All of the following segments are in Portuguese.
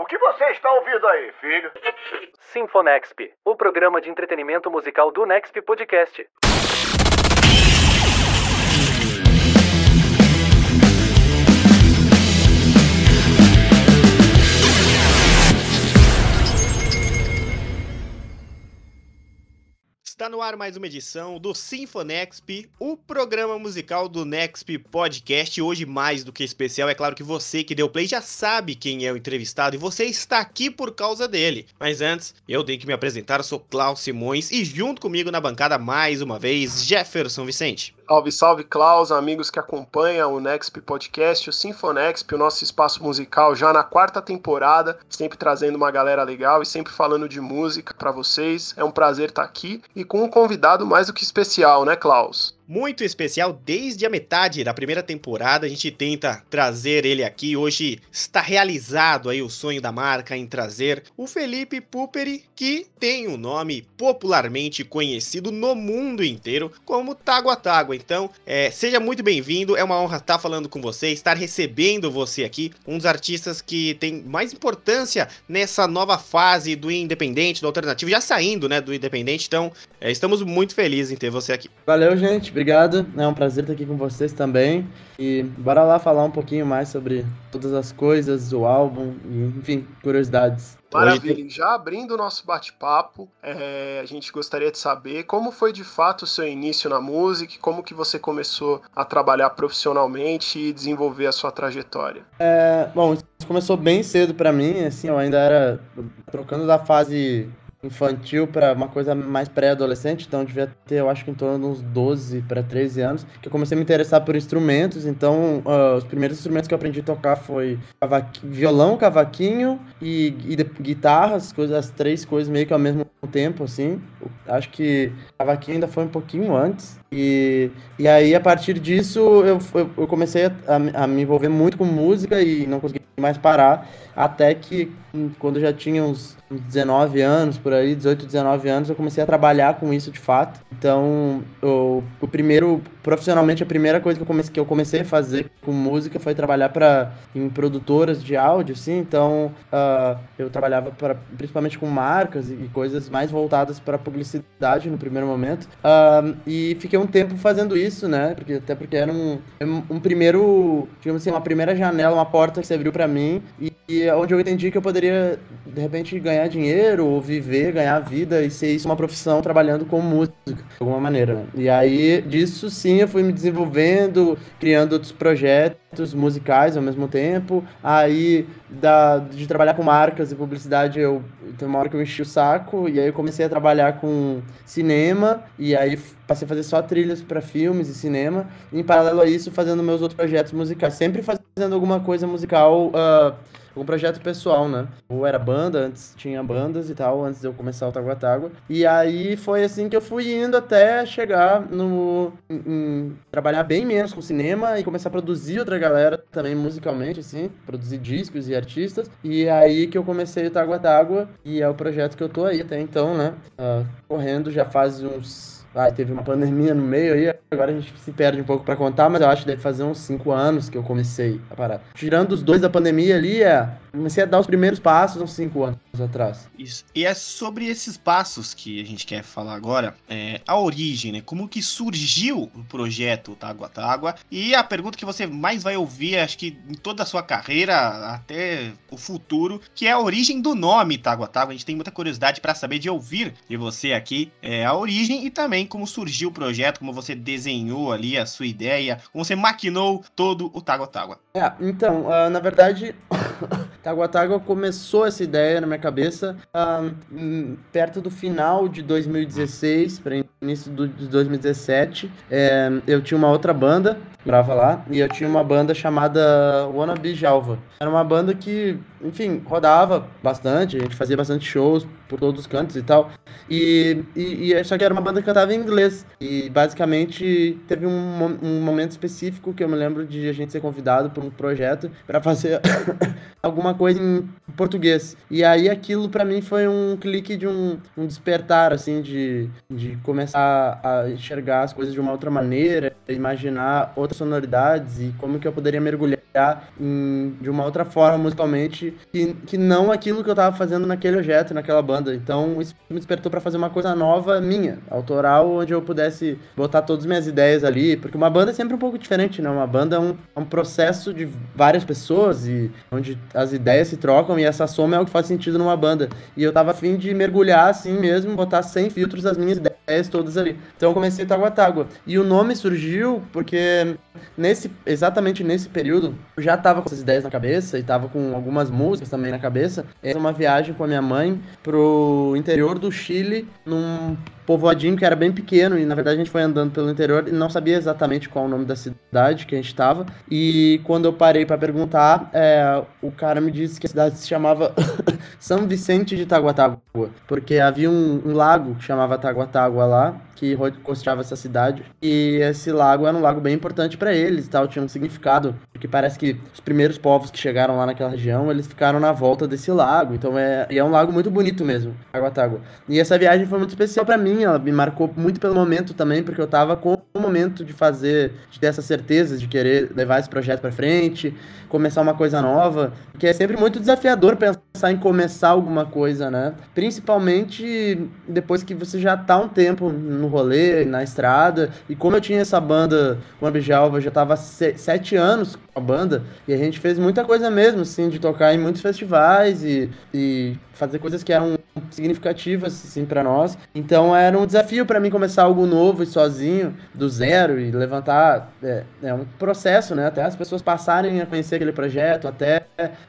O que você está ouvindo aí, filho? Sinfonexp, o programa de entretenimento musical do Nexp Podcast. Está no ar mais uma edição do Sinfonexp, o programa musical do Nexp Podcast. Hoje, mais do que especial, é claro que você que deu play já sabe quem é o entrevistado e você está aqui por causa dele. Mas antes, eu tenho que me apresentar. Eu sou Klaus Simões e junto comigo na bancada, mais uma vez, Jefferson Vicente. Salve, salve, Klaus, amigos que acompanham o Nexp Podcast, o Sinfonexp, o nosso espaço musical já na quarta temporada, sempre trazendo uma galera legal e sempre falando de música para vocês. É um prazer estar aqui e com um convidado mais do que especial, né, Klaus? Muito especial desde a metade da primeira temporada. A gente tenta trazer ele aqui. Hoje está realizado aí o sonho da marca em trazer o Felipe Puperi, que tem o um nome popularmente conhecido no mundo inteiro como Tágua Tágua. Então, é, seja muito bem-vindo. É uma honra estar falando com você, estar recebendo você aqui, um dos artistas que tem mais importância nessa nova fase do independente, do alternativo, já saindo, né, do independente. Então, é, estamos muito felizes em ter você aqui. Valeu, gente obrigado. É um prazer estar aqui com vocês também. E bora lá falar um pouquinho mais sobre todas as coisas, o álbum, enfim, curiosidades. Maravilha. Já abrindo o nosso bate-papo, é, a gente gostaria de saber como foi de fato o seu início na música, como que você começou a trabalhar profissionalmente e desenvolver a sua trajetória. É, bom, isso começou bem cedo para mim, assim, eu ainda era trocando da fase infantil para uma coisa mais pré-adolescente, então devia ter, eu acho que em torno de uns 12 para 13 anos, que eu comecei a me interessar por instrumentos, então uh, os primeiros instrumentos que eu aprendi a tocar foi violão, cavaquinho e, e guitarra, as, coisas, as três coisas meio que ao mesmo tempo, assim. Acho que cavaquinho ainda foi um pouquinho antes. E, e aí, a partir disso, eu, eu, eu comecei a, a, me envolver muito com música e não consegui mais parar, até que hum, quando eu já tinha uns 19 anos, por aí, 18, 19 anos, eu comecei a trabalhar com isso de fato. Então, o, o primeiro, profissionalmente, a primeira coisa que eu, comecei, que eu comecei a fazer com música foi trabalhar para em produtoras de áudio, sim. Então, uh, eu trabalhava pra, principalmente com marcas e, e coisas mais voltadas para publicidade no primeiro momento. Uh, e fiquei um tempo fazendo isso, né? Porque, até porque era um, um primeiro, digamos assim, uma primeira janela, uma porta que se abriu para mim e, e onde eu entendi que eu poderia, de repente, ganhar dinheiro, ou viver, ganhar vida e ser isso uma profissão trabalhando com música, de alguma maneira. Né? E aí, disso sim, eu fui me desenvolvendo, criando outros projetos musicais ao mesmo tempo. Aí, da, de trabalhar com marcas e publicidade, eu tem uma hora que eu enchi o saco, e aí eu comecei a trabalhar com cinema, e aí passei a fazer só trilhas para filmes e cinema, e em paralelo a isso, fazendo meus outros projetos musicais, sempre fazendo alguma coisa musical. Uh, um projeto pessoal, né? Ou era banda, antes tinha bandas e tal, antes de eu começar o Taguatágua. E aí foi assim que eu fui indo até chegar no. Em, em, trabalhar bem menos com cinema e começar a produzir outra galera também musicalmente, assim, produzir discos e artistas. E aí que eu comecei o Taguatágua e é o projeto que eu tô aí até então, né? Uh, correndo já faz uns ah, teve uma pandemia no meio aí, agora a gente se perde um pouco para contar, mas eu acho que deve fazer uns 5 anos que eu comecei a parar. Tirando os dois da pandemia ali, é, comecei a dar os primeiros passos uns 5 anos atrás. Isso. E é sobre esses passos que a gente quer falar agora, é, a origem, né? Como que surgiu o projeto Tágua Tágua e a pergunta que você mais vai ouvir, acho que em toda a sua carreira, até o futuro, que é a origem do nome Tágua Tágua. A gente tem muita curiosidade para saber de ouvir de você aqui é, a origem e também também como surgiu o projeto, como você desenhou ali a sua ideia, como você maquinou todo o Tágua Tágua. É, então, uh, na verdade, Tágua começou essa ideia na minha cabeça uh, perto do final de 2016 para início de 2017. É, eu tinha uma outra banda, morava lá, e eu tinha uma banda chamada Wannabe Jalva. Era uma banda que, enfim, rodava bastante, a gente fazia bastante shows por todos os cantos e tal. E, e, e só que era uma banda que cantava em inglês. E basicamente teve um, um momento específico que eu me lembro de a gente ser convidado por um projeto para fazer alguma coisa em português. E aí aquilo para mim foi um clique de um, um despertar, assim, de, de começar começar a enxergar as coisas de uma outra maneira, imaginar outras sonoridades e como que eu poderia mergulhar em, de uma outra forma musicalmente que, que não aquilo que eu tava fazendo naquele objeto, naquela banda. Então isso me despertou para fazer uma coisa nova minha, autoral, onde eu pudesse botar todas as minhas ideias ali, porque uma banda é sempre um pouco diferente, né? Uma banda é um, é um processo de várias pessoas e onde as ideias se trocam e essa soma é o que faz sentido numa banda. E eu tava afim de mergulhar assim mesmo, botar sem filtros as minhas ideias todas ali. Então eu comecei Tágua Tágua. E o nome surgiu porque nesse exatamente nesse período eu já tava com essas ideias na cabeça e tava com algumas músicas também na cabeça. Era uma viagem com a minha mãe pro interior do Chile, num povoadinho que era bem pequeno e na verdade a gente foi andando pelo interior e não sabia exatamente qual o nome da cidade que a gente estava. E quando eu parei para perguntar, é, o cara me disse que a cidade se chamava São Vicente de Taguatágua, porque havia um, um lago que chamava Taguatágua lá que costeava essa cidade. E esse lago era um lago bem importante para eles tal, tinha um significado, porque parece que os primeiros povos que chegaram lá naquela região, eles ficaram na volta desse lago. Então é, é um lago muito bonito mesmo, Água E essa viagem foi muito especial para mim, ela me marcou muito pelo momento também, porque eu tava com o momento de fazer, de ter essa certeza de querer levar esse projeto para frente, começar uma coisa nova, que é sempre muito desafiador pensar em começar alguma coisa, né? Principalmente depois que você já tá um tempo no rolê, na estrada. E como eu tinha essa banda, o Ambijalva, já tava sete anos com a banda, e a gente fez muita coisa mesmo, assim, de tocar em muitos festivais e, e fazer coisas que eram significativas, assim, para nós. Então era um desafio para mim começar algo novo e sozinho, do zero, e levantar. É, é um processo, né? Até as pessoas passarem a conhecer aquele projeto, até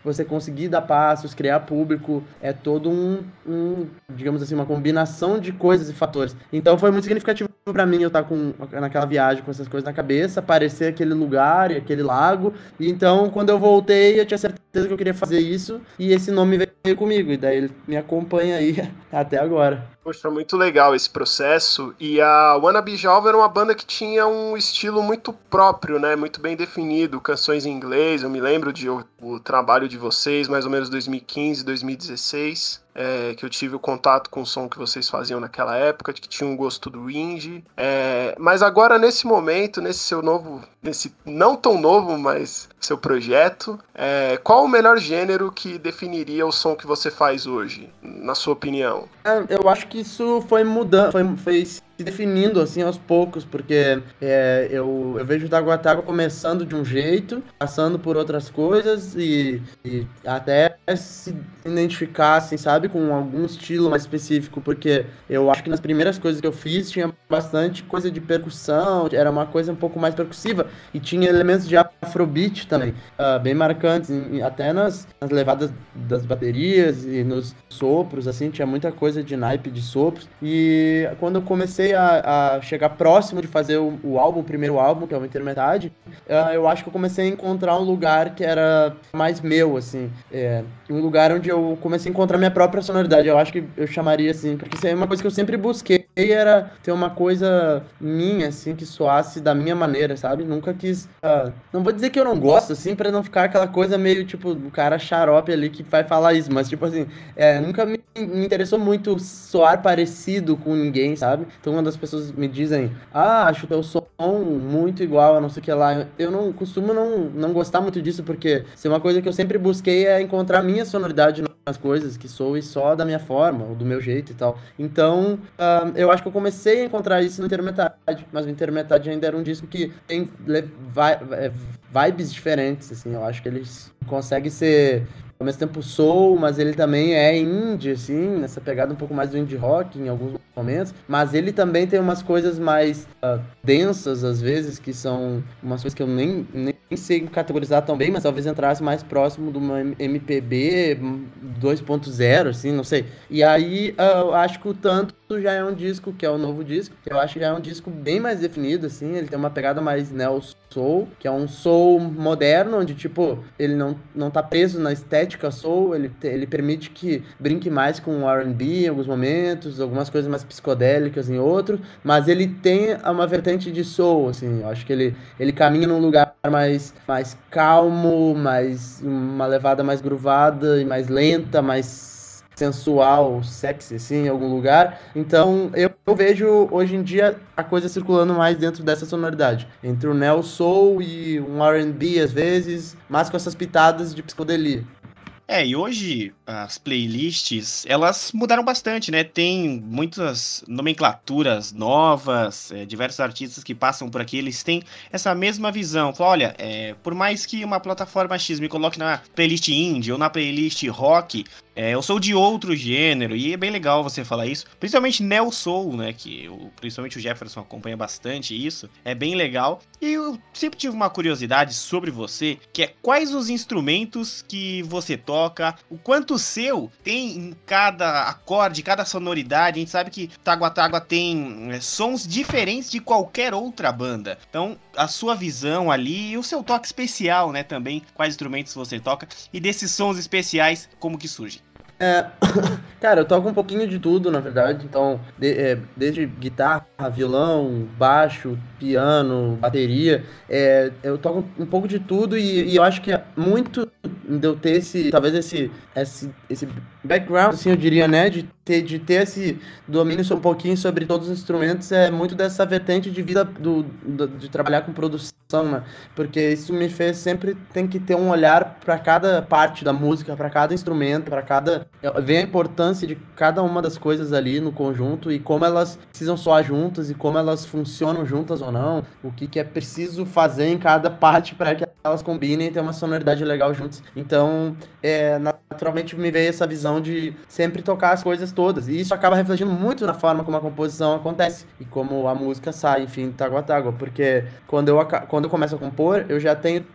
você conseguir dar passos, criar público, é todo um, um digamos assim, uma combinação de coisas e fatores. Então foi muito significativo para mim eu estar com naquela viagem com essas coisas na cabeça, aparecer aquele lugar e aquele lago. E então, quando eu voltei, eu tinha certeza que eu queria fazer isso e esse nome veio comigo. E daí ele me acompanha aí até agora. Poxa, muito legal esse processo. E a Wannabe Java era uma banda que tinha um estilo muito próprio, né? Muito bem definido, canções em inglês. Eu me lembro de o, o trabalho de vocês, mais ou menos 2015, 2016 é, que eu tive o contato com o som que vocês faziam naquela época, de que tinha um gosto do indie. É, mas agora, nesse momento, nesse seu novo, nesse não tão novo, mas seu projeto, é, qual o melhor gênero que definiria o som que você faz hoje, na sua opinião? É, eu acho que isso foi mudando, foi, foi se definindo assim aos poucos, porque é, eu, eu vejo o Taguatágua começando de um jeito, passando por outras coisas e, e, até se identificar, assim, sabe, com algum estilo mais específico, porque eu acho que nas primeiras coisas que eu fiz tinha bastante coisa de percussão, era uma coisa um pouco mais percussiva e tinha elementos de afrobeat também, uh, bem marcantes, até nas, nas levadas das baterias e nos sopros, assim, tinha muita coisa de naipe de sopros e quando eu comecei a, a chegar próximo de fazer o, o, álbum, o primeiro álbum, que é o Intermetade, uh, eu acho que eu comecei a encontrar um lugar que era mais meu, assim. É, um lugar onde eu comecei a encontrar minha própria sonoridade. Eu acho que eu chamaria assim, porque isso é uma coisa que eu sempre busquei, era ter uma coisa minha, assim, que soasse da minha maneira, sabe? Nunca quis. Uh, não vou dizer que eu não gosto, assim, pra não ficar aquela coisa meio, tipo, o cara xarope ali que vai falar isso, mas, tipo assim, é, nunca me, me interessou muito soar parecido com ninguém, sabe? Então, quando as pessoas me dizem, ah, acho teu som muito igual a não sei o que lá, eu não costumo não, não gostar muito disso, porque se uma coisa que eu sempre busquei é encontrar a minha sonoridade nas coisas, que sou e só da minha forma, ou do meu jeito e tal. Então, uh, eu acho que eu comecei a encontrar isso no Intermetade, mas o Intermetade ainda era um disco que tem é, vibes diferentes, assim, eu acho que eles conseguem ser ao mesmo tempo soul, mas ele também é indie, assim, nessa pegada um pouco mais do indie rock em alguns momentos. Mas ele também tem umas coisas mais uh, densas, às vezes, que são umas coisas que eu nem, nem sei categorizar tão bem, mas talvez entrasse mais próximo de uma MPB 2.0, assim, não sei. E aí uh, eu acho que o Tanto já é um disco, que é o novo disco, eu acho que já é um disco bem mais definido, assim, ele tem uma pegada mais neo soul, que é um soul moderno, onde, tipo, ele não, não tá preso na estética soul, ele, ele permite que brinque mais com R&B em alguns momentos, algumas coisas mais psicodélicas em outros, mas ele tem uma vertente de soul, assim, eu acho que ele, ele caminha num lugar mais, mais calmo, mais uma levada mais gruvada e mais lenta, mais sensual, sexy, assim, em algum lugar. Então, eu, eu, vejo hoje em dia a coisa circulando mais dentro dessa sonoridade. Entre o neo soul e um R&B às vezes, mas com essas pitadas de psicodelia. É, e hoje as playlists, elas mudaram bastante, né? Tem muitas nomenclaturas novas, é, diversos artistas que passam por aqui, eles têm essa mesma visão. Fala, olha, é, por mais que uma plataforma X me coloque na playlist indie ou na playlist rock, é, eu sou de outro gênero, e é bem legal você falar isso. Principalmente Neo Soul, né? Que eu, principalmente o Jefferson acompanha bastante isso. É bem legal. E eu sempre tive uma curiosidade sobre você, que é quais os instrumentos que você toca, o quanto seu tem em cada acorde, cada sonoridade. A gente sabe que Tágua Tágua tem é, sons diferentes de qualquer outra banda. Então, a sua visão ali e o seu toque especial, né? Também, quais instrumentos você toca e desses sons especiais, como que surge. É, cara, eu toco um pouquinho de tudo, na verdade. Então, de, é, desde guitarra, violão, baixo, piano, bateria, é, eu toco um pouco de tudo e, e, eu acho que muito de eu ter esse, talvez esse, esse, esse background, assim, eu diria, né, de ter, de ter esse domínio um pouquinho sobre todos os instrumentos, é muito dessa vertente de vida do, do de trabalhar com produção, né, porque isso me fez sempre tem que ter um olhar para cada parte da música, para cada instrumento, para cada ver a importância de cada uma das coisas ali no conjunto e como elas precisam soar juntas e como elas funcionam juntas ou não, o que, que é preciso fazer em cada parte para que elas combinem e tenham uma sonoridade legal Então, é, naturalmente me veio essa visão de sempre tocar as coisas todas. E isso acaba refletindo muito na forma como a composição acontece e como a música sai, enfim, tágua a tágua. Porque quando eu, quando eu começo a compor, eu já tenho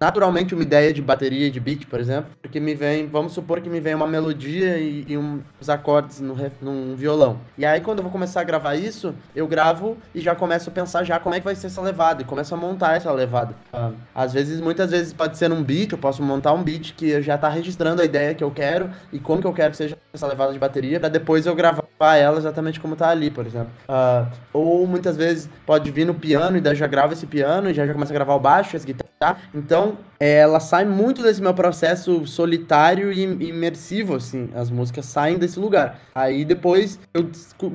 naturalmente uma ideia de bateria de beat, por exemplo, porque me vem, vamos supor que me vem uma melodia e, e um, uns acordes no, num violão. E aí quando eu vou começar a gravar isso, eu gravo e já começo a pensar já como é que vai ser essa levada e começo a montar essa levada. Uh, às vezes, muitas vezes pode ser um beat, eu posso montar um beat que já tá registrando a ideia que eu quero e como que eu quero que seja essa levada de bateria para depois eu gravar ela exatamente como tá ali, por exemplo. Uh, ou muitas vezes pode vir no piano e daí já grava esse piano e já, já começa a gravar o baixo, as guitarras. Então, é, ela sai muito desse meu processo solitário e imersivo, assim. As músicas saem desse lugar. Aí depois eu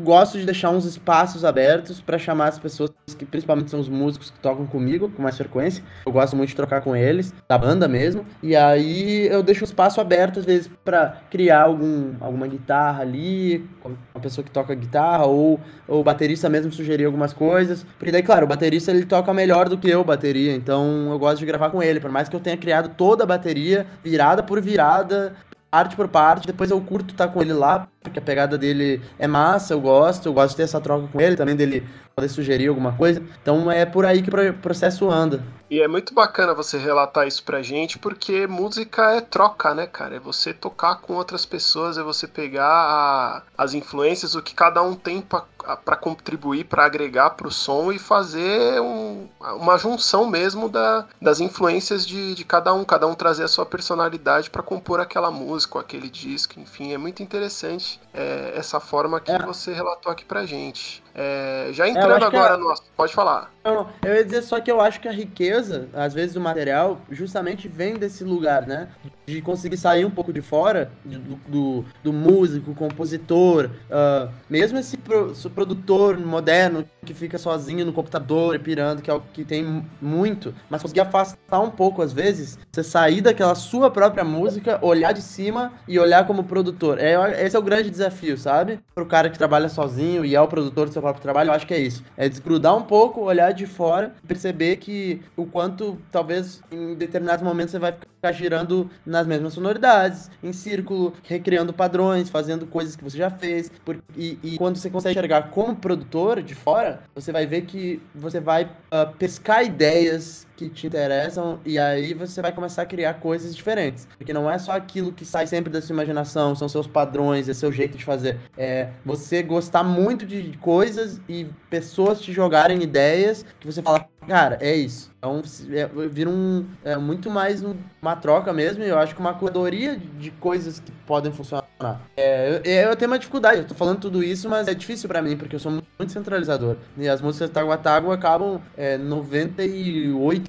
gosto de deixar uns espaços abertos para chamar as pessoas que principalmente são os músicos que tocam comigo com mais frequência. Eu gosto muito de trocar com eles, da banda mesmo. E aí eu deixo um espaço aberto às vezes para criar algum, alguma guitarra ali, uma pessoa que toca guitarra ou o baterista mesmo sugerir algumas coisas. Porque daí, claro, o baterista ele toca melhor do que eu bateria, então eu gosto de gravar com ele, por mais que eu tenha criado toda a bateria, virada por virada, parte por parte, depois eu curto estar tá com ele lá, porque a pegada dele é massa, eu gosto, eu gosto de ter essa troca com ele, também dele poder sugerir alguma coisa. Então é por aí que o processo anda. E é muito bacana você relatar isso pra gente, porque música é troca, né, cara? É você tocar com outras pessoas, é você pegar a, as influências, o que cada um tem para contribuir, para agregar pro som e fazer um, uma junção mesmo da, das influências de, de cada um, cada um trazer a sua personalidade para compor aquela música, aquele disco, enfim, é muito interessante é, essa forma que é. você relatou aqui pra gente. É, já é, entrando agora no. Pode falar. Não, eu ia dizer só que eu acho que a riqueza, às vezes, do material, justamente vem desse lugar, né? De conseguir sair um pouco de fora do, do, do músico, compositor, uh, mesmo esse, pro, esse, produtor moderno que fica sozinho no computador, pirando, que é o que tem muito, mas conseguir afastar um pouco, às vezes, você sair daquela sua própria música, olhar de cima e olhar como produtor. É, esse é o grande desafio, sabe? Pro cara que trabalha sozinho e é o produtor do seu próprio trabalho, eu acho que é isso. É desgrudar um pouco, olhar de fora, perceber que o quanto talvez em determinados momentos você vai ficar girando nas mesmas sonoridades, em círculo, recriando padrões, fazendo coisas que você já fez. Por, e, e, quando você consegue enxergar como produtor de fora, você vai ver que você vai uh, pescar ideias que te interessam e aí você vai começar a criar coisas diferentes. Porque não é só aquilo que sai sempre da sua imaginação, são seus padrões, é seu jeito de fazer. É você gostar muito de coisas e pessoas te jogarem ideias que você fala, cara, é isso. Então é, vira um, é muito mais uma troca mesmo, e eu acho que uma curadoria de coisas que podem funcionar. É, eu, eu tenho uma dificuldade, eu tô falando tudo isso, mas é difícil para mim, porque eu sou muito centralizador. E as músicas Tágua Tágua acabam é, 98%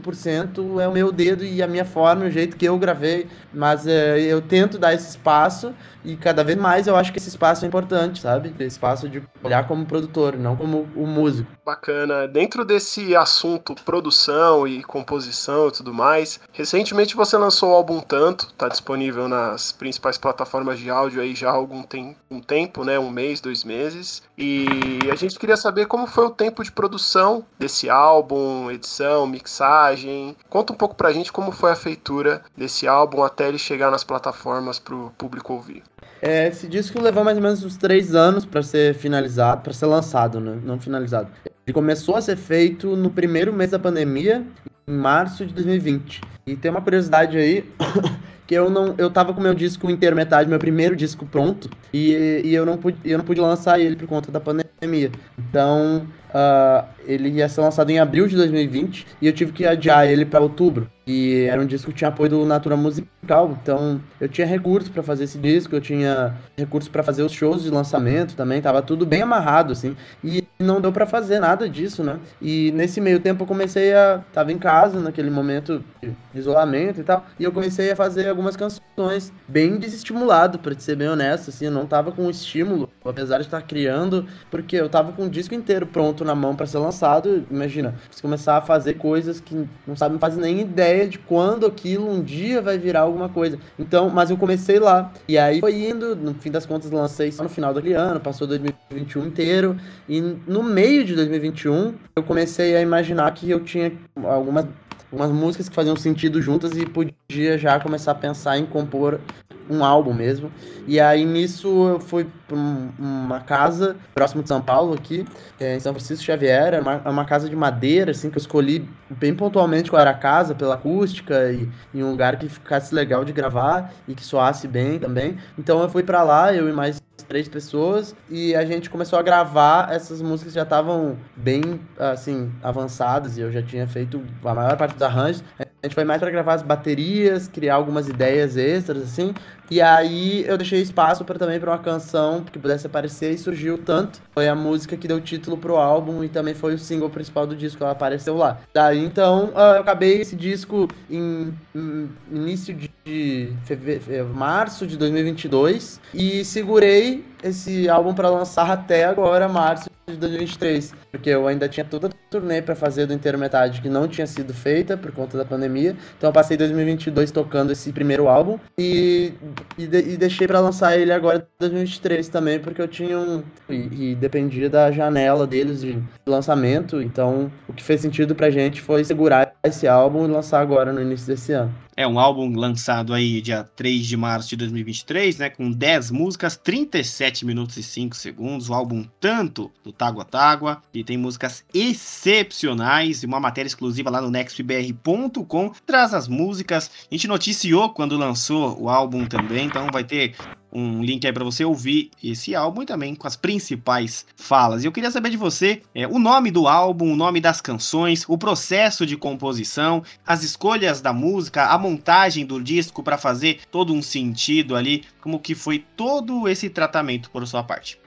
100% é o meu dedo e a minha forma, o jeito que eu gravei, mas é, eu tento dar esse espaço e cada vez mais eu acho que esse espaço é importante, sabe? Esse espaço de olhar como produtor, não como o músico. Bacana. Dentro desse assunto produção e composição e tudo mais, recentemente você lançou o álbum Tanto, tá disponível nas principais plataformas de áudio aí já há algum tem, um tempo, né? Um mês, dois meses. E a gente queria saber como foi o tempo de produção desse álbum, edição, mixagem. Conta um pouco pra gente como foi a feitura desse álbum até ele chegar nas plataformas pro público ouvir. É, esse disco levou mais ou menos uns três anos para ser finalizado, para ser lançado, né? Não finalizado. Ele começou a ser feito no primeiro mês da pandemia, em março de 2020. E tem uma curiosidade aí, que eu não, eu tava com meu disco inteiro metade, meu primeiro disco pronto, e, e eu não pude, eu não pude lançar ele por conta da pandemia. Então, uh, ele ia ser lançado em abril de 2020 e eu tive que adiar ele para outubro. E era um disco que tinha apoio do Natura Musical, então eu tinha recursos para fazer esse disco, eu tinha recursos para fazer os shows de lançamento também, tava tudo bem amarrado assim. E não deu para fazer nada disso, né? E nesse meio tempo eu comecei a tava em casa naquele momento de isolamento e tal, e eu comecei a fazer algumas canções bem desestimulado, para ser bem honesto, assim, eu não tava com estímulo, apesar de estar criando, porque eu tava com o disco inteiro pronto na mão para ser lançado, imagina, você começar a fazer coisas que não sabe, não faz nem ideia de quando aquilo um dia vai virar alguma coisa. Então, mas eu comecei lá. E aí foi indo, no fim das contas lancei só no final daquele ano, passou 2021 inteiro. E no meio de 2021, eu comecei a imaginar que eu tinha algumas algumas músicas que faziam sentido juntas e podia já começar a pensar em compor um álbum mesmo. E aí nisso eu fui pra uma casa próximo de São Paulo aqui, é, em São Francisco Xavier, é uma, uma, casa de madeira, assim, que eu escolhi bem pontualmente qual era a casa, pela acústica e, e um lugar que ficasse legal de gravar e que soasse bem também. Então eu fui para lá, eu e mais três pessoas e a gente começou a gravar essas músicas já estavam bem assim avançadas e eu já tinha feito a maior parte dos arranjos. a gente foi mais para gravar as baterias, criar algumas ideias extras, assim. E aí eu deixei espaço para também para uma canção que pudesse aparecer e surgiu tanto. Foi a música que deu título pro álbum e também foi o single principal do disco, ela apareceu lá. Daí então ah, eu acabei esse disco em, em início de fevereiro, março de 2022 e segurei esse álbum para lançar até agora, março de 2023, porque eu ainda tinha toda a turnê para fazer do inteiro metade que não tinha sido feita por conta da pandemia. Então eu passei 2022 tocando esse primeiro álbum e, e, de, e deixei para lançar ele agora em 2023 também, porque eu tinha um e, e, dependia da janela deles de lançamento. Então o que fez sentido pra gente foi segurar esse álbum e lançar agora no início desse ano. É um álbum lançado aí dia 3 de março de 2023, né, com 10 músicas, 37 minutos e 5 segundos, o álbum tanto do Tágua Tágua, que tem músicas excepcionais e uma matéria exclusiva lá no nextbr.com, traz as músicas. A gente noticiou quando lançou o álbum também, então vai ter um link aí para você ouvir esse álbum e também com as principais falas. E eu queria saber de você é, o nome do álbum, o nome das canções, o processo de composição, as escolhas da música, a montagem do disco para fazer todo um sentido ali, como que foi todo esse tratamento por sua parte.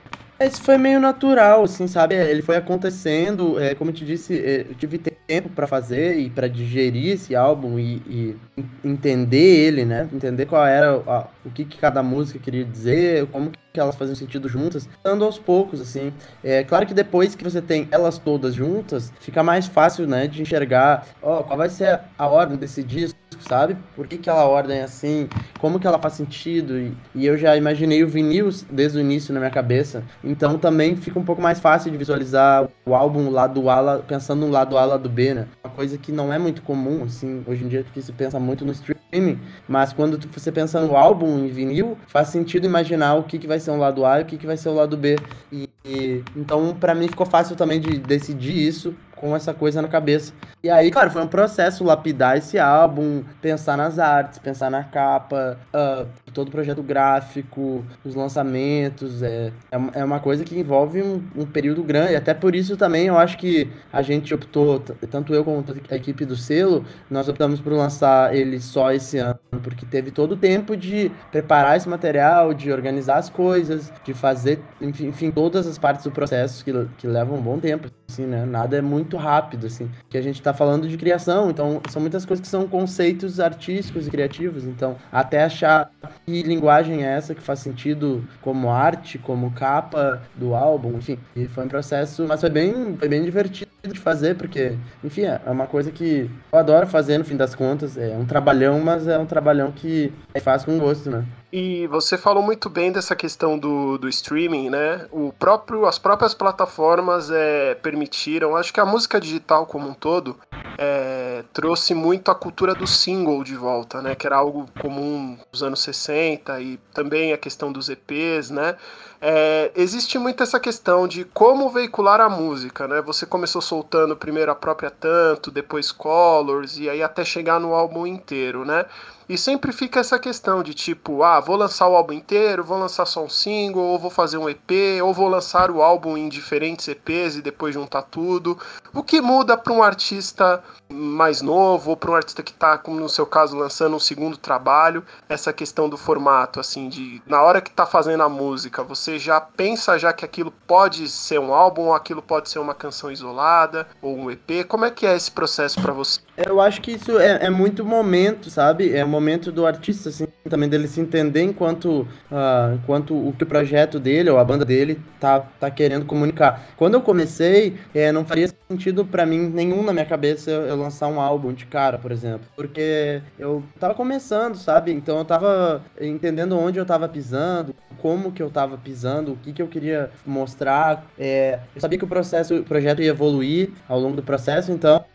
Esse foi meio natural, assim, sabe? Ele foi acontecendo, é, como eu te disse, é, eu tive tempo para fazer e para digerir esse álbum e, e, entender ele, né? Entender qual era a, o que, que, cada música queria dizer, como que elas faziam sentido juntas, dando aos poucos, assim. É claro que depois que você tem elas todas juntas, fica mais fácil, né, de enxergar, ó, qual vai ser a ordem desse disco, sabe? Por que, que aquela ordem assim? Como que ela faz sentido? E, e, eu já imaginei o vinil desde o início na minha cabeça. Então também fica um pouco mais fácil de visualizar o álbum lado A, pensando no lado A, lado B, né? Uma coisa que não é muito comum, assim, hoje em dia, porque se pensa muito no streaming. Mas quando você pensa no álbum em vinil, faz sentido imaginar o que, que vai ser um lado A e o que, que vai ser o lado B. E, e então, para mim, ficou fácil também de decidir isso com essa coisa na cabeça. E aí, claro, foi um processo lapidar esse álbum, pensar nas artes, pensar na capa, uh, todo o projeto gráfico, os lançamentos. É, é, é uma coisa que envolve um, um, período grande. Até por isso também eu acho que a gente optou, tanto eu como a equipe do selo, nós optamos por lançar ele só esse ano, porque teve todo o tempo de preparar esse material, de organizar as coisas, de fazer, enfim, enfim todas as partes do processo que, que levam um bom tempo, assim, né? Nada é muito muito rápido, assim. Que a gente tá falando de criação, então são muitas coisas que são conceitos artísticos e criativos. Então, até achar que linguagem é essa que faz sentido como arte, como capa do álbum, enfim. E foi um processo, mas foi bem, foi bem divertido de fazer, porque, enfim, é uma coisa que eu adoro fazer no fim das contas. É um trabalhão, mas é um trabalhão que faz com gosto, né? E você falou muito bem dessa questão do, do streaming, né? O próprio, as próprias plataformas é, permitiram, acho que a música digital como um todo é, trouxe muito a cultura do single de volta, né? Que era algo comum nos anos 60 e também a questão dos EPs, né? É, existe muito essa questão de como veicular a música, né? Você começou soltando primeiro a própria Tanto, depois Colors e aí até chegar no álbum inteiro, né? E sempre fica essa questão de tipo, ah, vou lançar o álbum inteiro, vou lançar só um single, ou vou fazer um EP, ou vou lançar o álbum em diferentes EPs e depois juntar tudo. O que muda para um artista mais novo, ou para um artista que está, como no seu caso, lançando um segundo trabalho, essa questão do formato, assim, de na hora que está fazendo a música, você já pensa já que aquilo pode ser um álbum, ou aquilo pode ser uma canção isolada, ou um EP. Como é que é esse processo para você? Eu acho que isso é, é muito momento, sabe? É momento do artista, assim, também dele se entender enquanto, uh, enquanto o que o projeto dele ou a banda dele tá, tá querendo comunicar. Quando eu comecei, é, não faria sentido para mim nenhum na minha cabeça eu lançar um álbum de cara, por exemplo, porque eu tava começando, sabe? Então eu tava entendendo onde eu tava pisando, como que eu tava pisando, o que que eu queria mostrar. É, eu sabia que o processo, o projeto ia evoluir ao longo do processo, então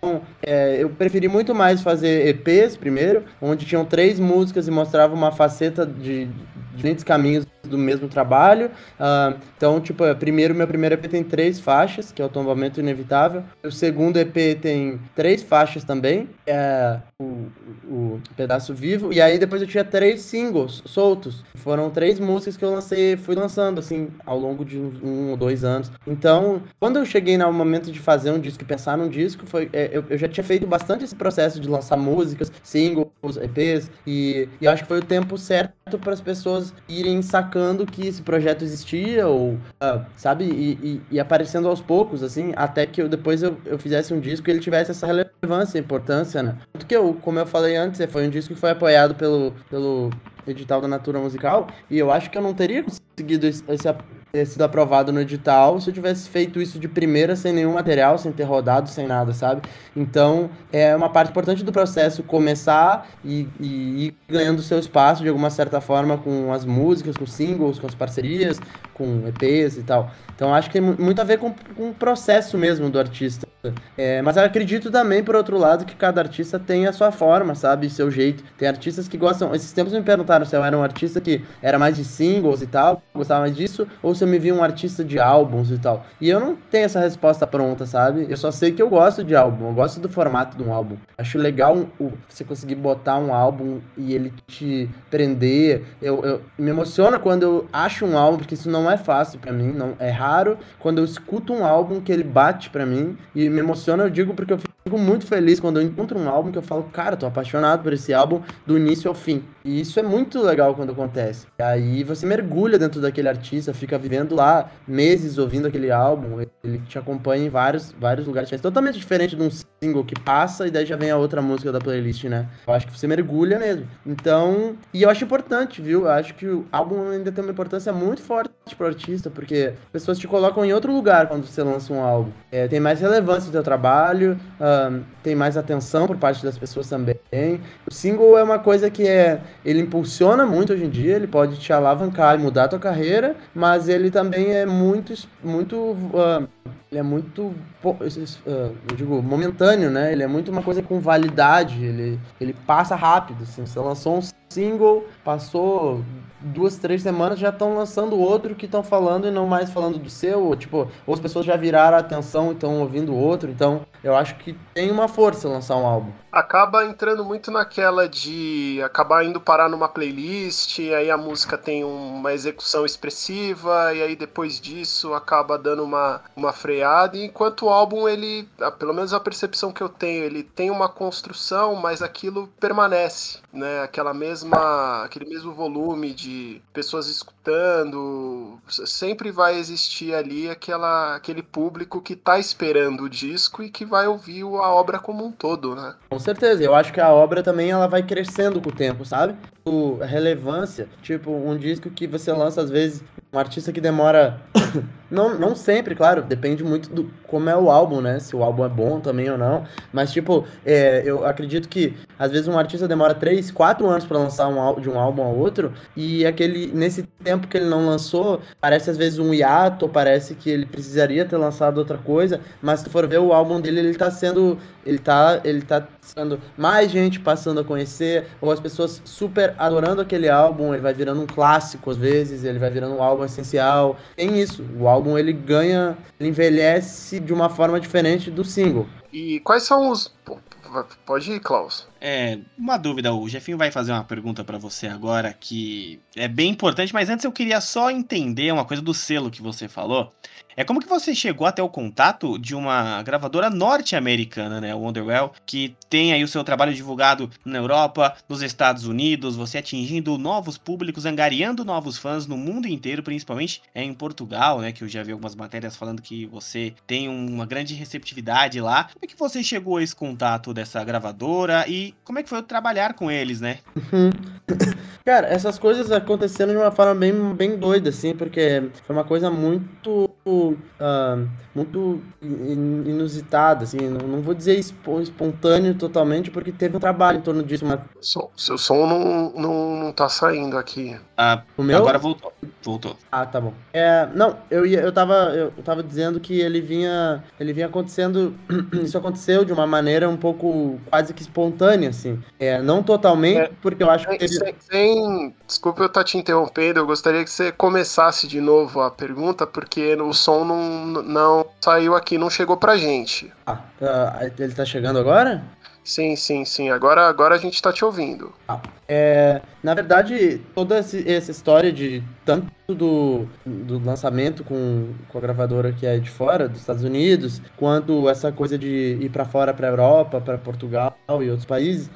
é, eu preferi muito mais fazer EPs primeiro, onde tinham três músicas e mostrava uma faceta de diferentes caminhos do mesmo trabalho. Uh, então, tipo, é, primeiro, meu primeiro EP tem três faixas, que é o Tombamento Inevitável. O segundo EP tem três faixas também, é o, o Pedaço Vivo. E aí depois eu tinha três singles soltos. Foram três músicas que eu lancei, fui lançando, assim, ao longo de um, ou dois anos. Então, quando eu cheguei no momento de fazer um disco e pensar num disco, foi, é, eu, eu, já tinha feito bastante esse processo de lançar músicas, singles, EPs, e, e acho que foi o tempo certo para as pessoas irem sacando que esse projeto existia, ou, uh, sabe, e, e, e, aparecendo aos poucos, assim, até que eu, depois eu, eu fizesse um disco e ele tivesse essa relevância, importância, né? Tanto que eu, como eu falei antes, foi um disco que foi apoiado pelo, pelo edital da Natura Musical, e eu acho que eu não teria conseguido esse, esse ter sido aprovado no edital se eu tivesse feito isso de primeira sem nenhum material, sem ter rodado, sem nada, sabe? Então é uma parte importante do processo começar e, e ir ganhando seu espaço de alguma certa forma com as músicas, com singles, com as parcerias, com EPs e tal. Então acho que tem muito a ver com, com o processo mesmo do artista. É, mas eu acredito também, por outro lado, que cada artista tem a sua forma, sabe? Seu jeito. Tem artistas que gostam. Esses tempos me perguntaram se eu era um artista que era mais de singles e tal, gostava mais disso, ou se eu me via um artista de álbuns e tal. E eu não tenho essa resposta pronta, sabe? Eu só sei que eu gosto de álbum, eu gosto do formato de um álbum. Acho legal um, você conseguir botar um álbum e ele te prender. Eu, eu me emociona quando eu acho um álbum, porque isso não é fácil para mim, não é raro quando eu escuto um álbum que ele bate para mim e me emociona, eu digo porque eu fico muito feliz quando eu encontro um álbum que eu falo, cara, tô apaixonado por esse álbum do início ao fim. E isso é muito legal quando acontece. E aí você mergulha dentro daquele artista, fica vivendo lá meses ouvindo aquele álbum, ele te acompanha em vários, vários lugares. É totalmente diferente de um single que passa e daí já vem a outra música da playlist, né? Eu acho que você mergulha mesmo. Então, e eu acho importante, viu? Eu acho que o álbum ainda tem uma importância muito forte pro artista, porque pessoas te colocam em outro lugar quando você lança um álbum. É, tem mais relevância no teu trabalho, tem mais atenção por parte das pessoas também. O single é uma coisa que é, ele impulsiona muito hoje em dia, ele pode te alavancar e mudar a tua carreira, mas ele também é muito, muito uh, ele é muito, eu digo, momentâneo, né? Ele é muito uma coisa com validade, ele, ele passa rápido, assim. Você lançou um single, passou duas, três semanas, já estão lançando outro que estão falando e não mais falando do seu, ou, tipo, ou as pessoas já viraram a atenção e estão ouvindo outro, então eu acho que tem uma força lançar um álbum. Acaba entrando muito naquela de acabar indo parar numa playlist, aí a música tem uma execução expressiva, e aí depois disso acaba dando uma, uma freada, enquanto o álbum, ele, pelo menos a percepção que eu tenho, ele tem uma construção, mas aquilo permanece, né? Aquela mesma, aquele mesmo volume de de pessoas escutando, sempre vai existir ali aquela, aquele público que tá esperando o disco e que vai ouvir a obra como um todo, né? Com certeza, eu acho que a obra também ela vai crescendo com o tempo, sabe? O, a relevância, tipo, um disco que você lança às vezes, um artista que demora não, não sempre, claro, depende muito do como é o álbum, né? Se o álbum é bom também ou não. Mas, tipo, é, eu acredito que às vezes um artista demora 3, 4 anos para lançar um, de um álbum ao outro, e aquele, nesse tempo que ele não lançou, parece às vezes um hiato, parece que ele precisaria ter lançado outra coisa, mas se tu for ver o álbum dele, ele tá sendo. Ele tá, ele tá sendo mais gente passando a conhecer, ou as pessoas super adorando aquele álbum, ele vai virando um clássico às vezes, ele vai virando um álbum essencial. Tem isso, o álbum ele ganha, ele envelhece de uma forma diferente do single. E quais são os. Pode ir, Klaus. É, uma dúvida, o Jefinho vai fazer uma pergunta para você agora que é bem importante, mas antes eu queria só entender uma coisa do selo que você falou. É como que você chegou até o contato de uma gravadora norte-americana, né, o Wonderwell, que tem aí o seu trabalho divulgado na Europa, nos Estados Unidos, você atingindo novos públicos, angariando novos fãs no mundo inteiro, principalmente é em Portugal, né, que eu já vi algumas matérias falando que você tem uma grande receptividade lá. Como é que você chegou a esse contato dessa gravadora e como é que foi trabalhar com eles, né? Uhum. Cara, essas coisas aconteceram de uma forma bem, bem doida, assim, porque foi uma coisa muito uh, muito inusitada, assim, não, não vou dizer espontâneo totalmente, porque teve um trabalho em torno disso. Mas... So, seu som não, não, não tá saindo aqui. Ah, o meu? Agora voltou. Voltou. Ah, tá bom. É, não, eu, ia, eu, tava, eu tava dizendo que ele vinha, ele vinha acontecendo, isso aconteceu de uma maneira um pouco quase que espontânea, assim. É, não totalmente, é, porque eu acho que... Teve... Sem, sem, desculpa eu estar tá te interrompendo, eu gostaria que você começasse de novo a pergunta, porque o som não, não saiu aqui, não chegou pra gente. Ah, uh, ele tá chegando agora? Sim, sim, sim. Agora, agora a gente está te ouvindo. Ah, é, na verdade, toda essa história de tanto do, do lançamento com, com a gravadora que é de fora, dos Estados Unidos, quanto essa coisa de ir para fora, para Europa, para Portugal e outros países,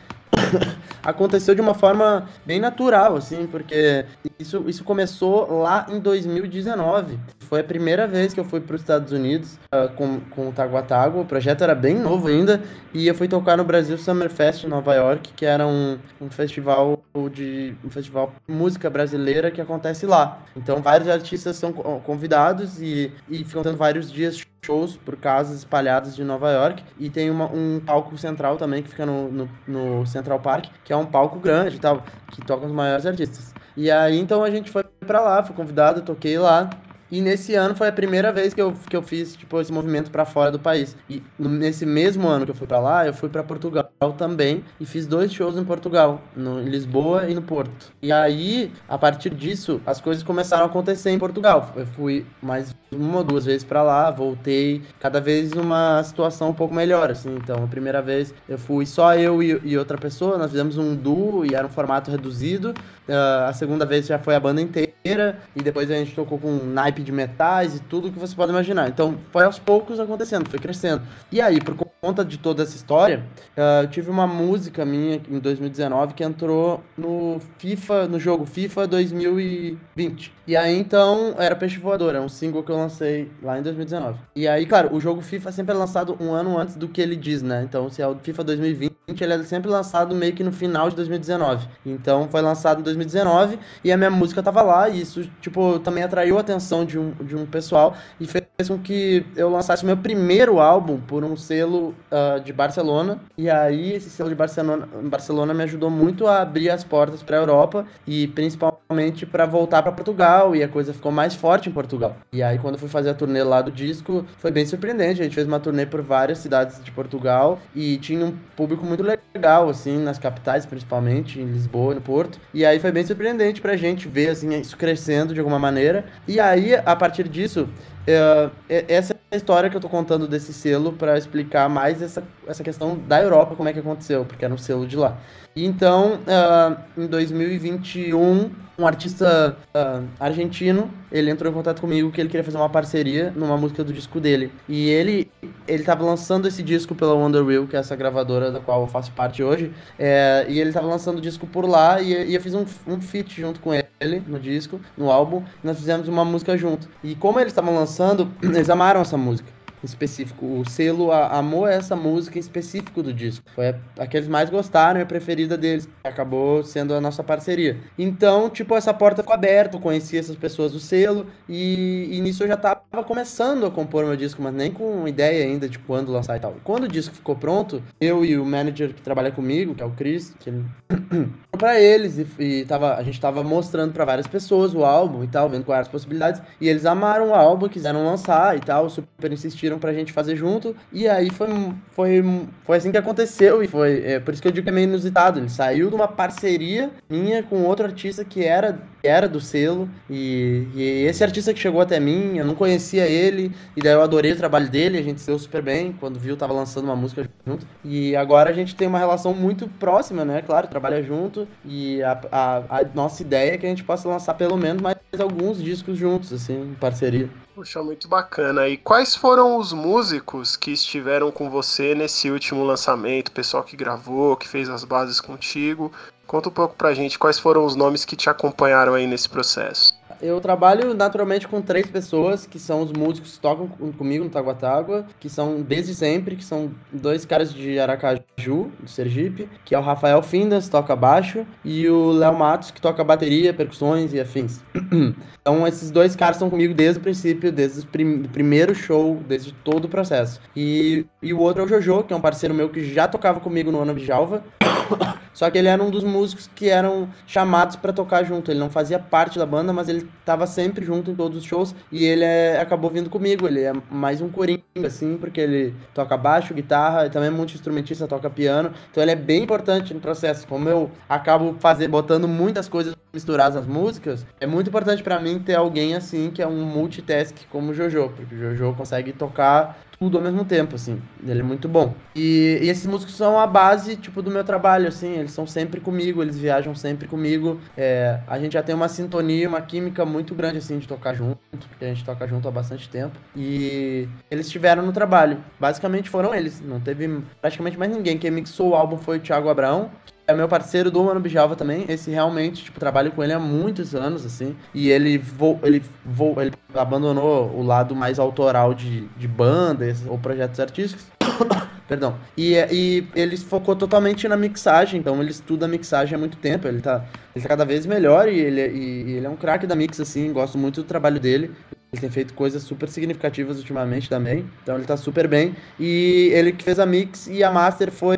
aconteceu de uma forma bem natural, assim, porque isso, isso começou lá em 2019. Foi a primeira vez que eu fui para os Estados Unidos uh, com, com o Taguatago. O projeto era bem novo ainda e eu fui tocar no Brasil Summer Fest em Nova York, que era um, um festival de um festival de música brasileira que acontece lá. Então vários artistas são convidados e, e ficam tendo vários dias shows por casas espalhadas de Nova York e tem uma, um palco central também que fica no, no, no, Central Park, que é um palco grande e tal, que toca os maiores artistas. E aí então a gente foi para lá, fui convidado, toquei lá e nesse ano foi a primeira vez que eu, que eu fiz, tipo, esse movimento para fora do país. E nesse mesmo ano que eu fui para lá, eu fui para Portugal também e fiz dois shows em Portugal, no, em Lisboa e no Porto. E aí, a partir disso, as coisas começaram a acontecer em Portugal. Eu fui mais uma ou duas vezes para lá, voltei, cada vez uma situação um pouco melhor, assim. Então, a primeira vez eu fui só eu e, e outra pessoa, nós fizemos um duo e era um formato reduzido. Uh, a segunda vez já foi a banda inteira e depois a gente tocou com naipe de metais e tudo que você pode imaginar. Então foi aos poucos acontecendo, foi crescendo. E aí, por conta de toda essa história, uh, eu tive uma música minha em 2019 que entrou no FIFA, no jogo FIFA 2020. E aí então era Peixe Voador, é um single que eu lancei lá em 2019. E aí, claro, o jogo FIFA sempre é lançado um ano antes do que ele diz, né? Então, se é o FIFA 2020, ele é sempre lançado meio que no final de 2019. Então, foi lançado em 2019 e a minha música tava lá e isso, tipo, também atraiu a atenção de um, de um pessoal e fez com que eu lançasse meu primeiro álbum por um selo uh, de Barcelona. E aí, esse selo de Barcelona, Barcelona me ajudou muito a abrir as portas para a Europa e principalmente para voltar para Portugal. E a coisa ficou mais forte em Portugal. E aí, quando eu fui fazer a turnê lá do disco, foi bem surpreendente. A gente fez uma turnê por várias cidades de Portugal e tinha um público muito legal, assim, nas capitais, principalmente, em Lisboa e no Porto. E aí foi bem surpreendente pra gente ver, assim, isso crescendo de alguma maneira. E aí, a partir disso, é, essa história que eu tô contando desse selo para explicar mais essa, essa questão da Europa, como é que aconteceu, porque era um selo de lá. Então, uh, em 2021, um artista uh, argentino, ele entrou em contato comigo que ele queria fazer uma parceria numa música do disco dele. E ele ele tava lançando esse disco pela Wonder Wheel, que é essa gravadora da qual eu faço parte hoje. É, e ele tava lançando o disco por lá e, e eu fiz um, um feat junto com ele no disco, no álbum. nós fizemos uma música junto. E como eles estavam lançando, eles amaram essa música específico. O selo amou essa música em específico do disco. Foi a, que eles mais gostaram e a preferida deles. Acabou sendo a nossa parceria. Então, tipo, essa porta ficou aberta. Eu conheci essas pessoas do selo. E, e nisso eu já tava começando a compor meu disco, mas nem com ideia ainda de quando lançar e tal. Quando o disco ficou pronto, eu e o manager que trabalha comigo, que é o Chris, que ele... para eles e, e tava, a gente tava mostrando para várias pessoas o álbum e tal, vendo quais as possibilidades. E eles amaram o álbum, quiseram lançar e tal, super insistiram pediram pra gente fazer junto. E aí foi, foi, foi assim que aconteceu. E foi é, por isso que eu digo que é meio inusitado. Ele saiu de uma parceria minha com outro artista que era, era do selo. E, e esse artista que chegou até mim, eu não conhecia ele. E daí eu adorei o trabalho dele. A gente se deu super bem. Quando viu, tava lançando uma música junto. E agora a gente tem uma relação muito próxima, né? Claro, trabalha junto. E a, a, a nossa ideia é que a gente possa lançar pelo menos mais alguns discos juntos, assim, em parceria. Puxa, muito bacana. E quais foram os músicos que estiveram com você nesse último lançamento? O pessoal que gravou, que fez as bases contigo. Conta um pouco pra gente quais foram os nomes que te acompanharam aí nesse processo. Eu trabalho naturalmente com três pessoas, que são os músicos que tocam comigo no Taguatágua, que são desde sempre, que são dois caras de Aracaju, do Sergipe, que é o Rafael Findas, toca baixo, e o Léo Matos, que toca bateria, percussões e afins. então esses dois caras estão comigo desde o princípio, desde o prim primeiro show, desde todo o processo. E, e o outro é o Jojo, que é um parceiro meu que já tocava comigo no Ano Bijalva, só que ele era um dos músicos que eram chamados para tocar junto. Ele não fazia parte da banda, mas ele tava sempre junto em todos os shows. E ele é, acabou vindo comigo. Ele é mais um coringa, assim, porque ele toca baixo, guitarra, também é muito instrumentista, toca piano. Então ele é bem importante no processo. Como eu acabo fazer, botando muitas coisas misturadas nas músicas, é muito importante para mim ter alguém assim que é um multitask como o Jojo, porque o Jojo consegue tocar tudo ao mesmo tempo, assim. Ele é muito bom. E, e, esses músicos são a base, tipo, do meu trabalho, assim. Eles são sempre comigo, eles viajam sempre comigo. É, a gente já tem uma sintonia, uma química muito grande, assim, de tocar junto, porque a gente toca junto há bastante tempo. E eles estiveram no trabalho. Basicamente foram eles. Não teve praticamente mais ninguém. Quem mixou o álbum foi o Thiago Abraão, é meu parceiro do Mano Bijalva também. Esse realmente, tipo, trabalho com ele há muitos anos, assim. E ele vo, ele vo, ele abandonou o lado mais autoral de, de bandas ou projetos artísticos. Perdão. E, e ele focou totalmente na mixagem, então ele estuda a mixagem há muito tempo. Ele tá, ele tá cada vez melhor e ele, e, e ele é um craque da mix, assim. Gosto muito do trabalho dele. Ele tem feito coisas super significativas ultimamente também. Então ele tá super bem. E ele que fez a mix e a master foi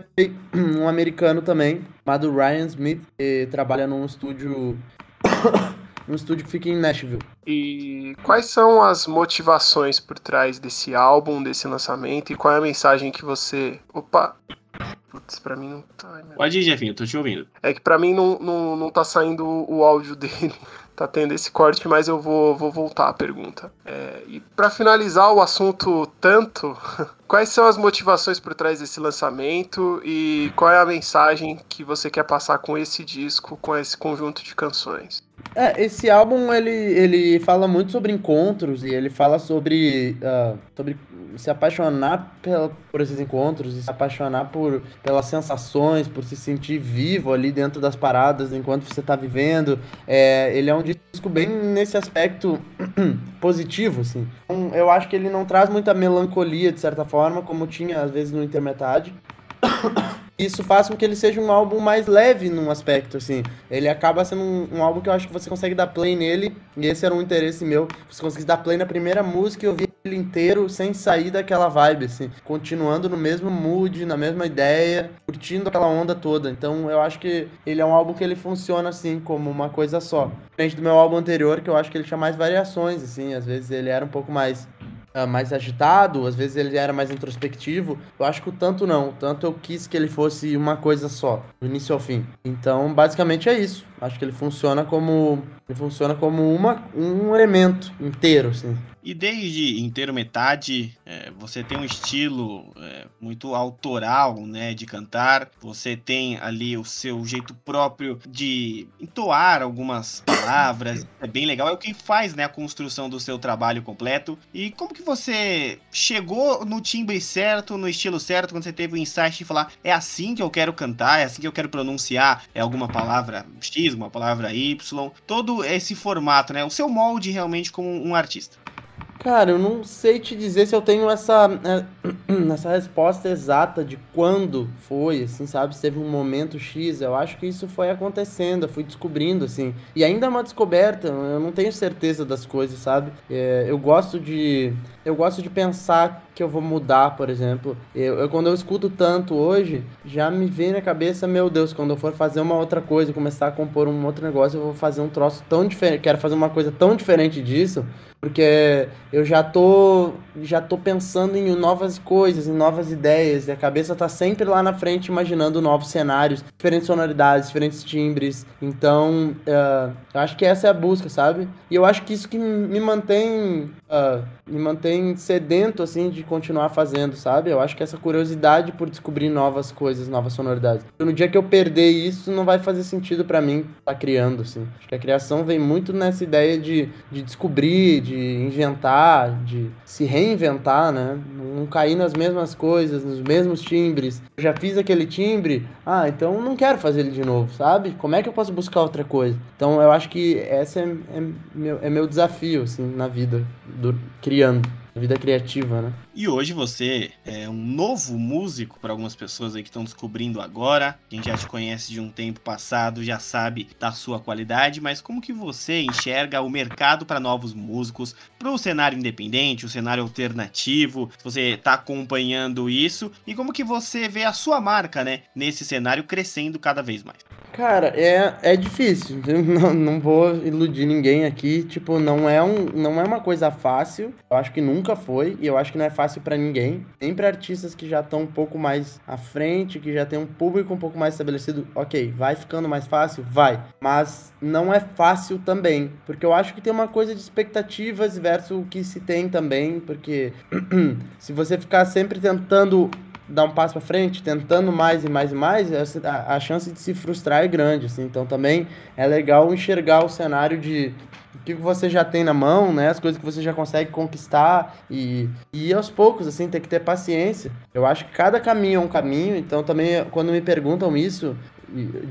um americano também, chamado Ryan Smith, que trabalha num estúdio. Num estúdio que fica em Nashville. E quais são as motivações por trás desse álbum, desse lançamento? E qual é a mensagem que você. Opa! Putz, pra mim não tá. Pode ir, Jefinho, tô te ouvindo. É que pra mim não, não, não tá saindo o áudio dele tá tendo esse corte, mas eu vou, vou voltar à pergunta. É, e para finalizar o assunto tanto, quais são as motivações por trás desse lançamento e qual é a mensagem que você quer passar com esse disco, com esse conjunto de canções? É, esse álbum ele, ele fala muito sobre encontros e ele fala sobre, uh, sobre se apaixonar pela, por esses encontros e se apaixonar por, pelas sensações, por se sentir vivo ali dentro das paradas enquanto você está vivendo. É, ele é um disco bem nesse aspecto positivo, assim. Então, eu acho que ele não traz muita melancolia, de certa forma, como tinha às vezes no Intermetade. Isso faz com que ele seja um álbum mais leve num aspecto, assim. Ele acaba sendo um, um, álbum que eu acho que você consegue dar play nele, e esse era um interesse meu. Você consegue dar play na primeira música e ouvir ele inteiro sem sair daquela vibe, assim. Continuando no mesmo mood, na mesma ideia, curtindo aquela onda toda. Então eu acho que ele é um álbum que ele funciona, assim, como uma coisa só. Diferente do meu álbum anterior, que eu acho que ele tinha mais variações, assim. Às vezes ele era um pouco mais uh, mais agitado, às vezes ele era mais introspectivo. Eu acho que o tanto não. O tanto eu quis que ele fosse uma coisa só, do início ao fim. Então, basicamente é isso. Acho que ele funciona como. Ele funciona como uma, um elemento inteiro, assim. E desde inteiro metade, é, você tem um estilo é, muito autoral, né, de cantar. Você tem ali o seu jeito próprio de entoar algumas palavras. É bem legal. É o que faz, né, a construção do seu trabalho completo. E como que você chegou no timbre certo, no estilo certo, quando você teve o insight de falar é assim que eu quero cantar, é assim que eu quero pronunciar, é alguma palavra X, uma palavra Y. Todo esse formato, né, o seu molde realmente como um artista. Cara, eu não sei te dizer se eu tenho essa, é, essa resposta exata de quando foi, assim, sabe? Se teve um momento X. Eu acho que isso foi acontecendo, eu fui descobrindo, assim. E ainda é uma descoberta, eu não tenho certeza das coisas, sabe? É, eu gosto de. Eu gosto de pensar que eu vou mudar, por exemplo. Eu, eu, quando eu escuto tanto hoje, já me vem na cabeça, meu Deus, quando eu for fazer uma outra coisa, começar a compor um outro negócio, eu vou fazer um troço tão diferente, quero fazer uma coisa tão diferente disso, porque eu já tô já tô pensando em novas coisas, em novas ideias, e a cabeça tá sempre lá na frente imaginando novos cenários, diferentes sonoridades, diferentes timbres. Então, uh, eu acho que essa é a busca, sabe? E eu acho que isso que me mantém uh, me mantém sedento assim de continuar fazendo, sabe? Eu acho que essa curiosidade por descobrir novas coisas, novas sonoridades. No dia que eu perder isso, não vai fazer sentido para mim estar tá criando, assim. Acho que a criação vem muito nessa ideia de, de descobrir, de inventar, de se reinventar, né? Não cair nas mesmas coisas, nos mesmos timbres. Eu já fiz aquele timbre, ah, então não quero fazer ele de novo, sabe? Como é que eu posso buscar outra coisa? Então eu acho que esse é, é, meu, é meu desafio, assim, na vida, do, criando vida criativa, né? E hoje você é um novo músico para algumas pessoas aí que estão descobrindo agora. Quem já te conhece de um tempo passado já sabe da sua qualidade, mas como que você enxerga o mercado para novos músicos, para o cenário independente, o cenário alternativo? Você está acompanhando isso e como que você vê a sua marca, né, nesse cenário crescendo cada vez mais? Cara, é, é difícil. Não, não vou iludir ninguém aqui. Tipo, não é, um, não é uma coisa fácil. Eu acho que nunca foi. E eu acho que não é fácil para ninguém. Tem pra artistas que já estão um pouco mais à frente, que já tem um público um pouco mais estabelecido. Ok, vai ficando mais fácil? Vai. Mas não é fácil também. Porque eu acho que tem uma coisa de expectativas versus o que se tem também. Porque se você ficar sempre tentando dar um passo para frente, tentando mais e mais e mais, a, a chance de se frustrar é grande, assim. Então também é legal enxergar o cenário de o que você já tem na mão, né? As coisas que você já consegue conquistar e, e aos poucos, assim, ter que ter paciência. Eu acho que cada caminho é um caminho, então também quando me perguntam isso,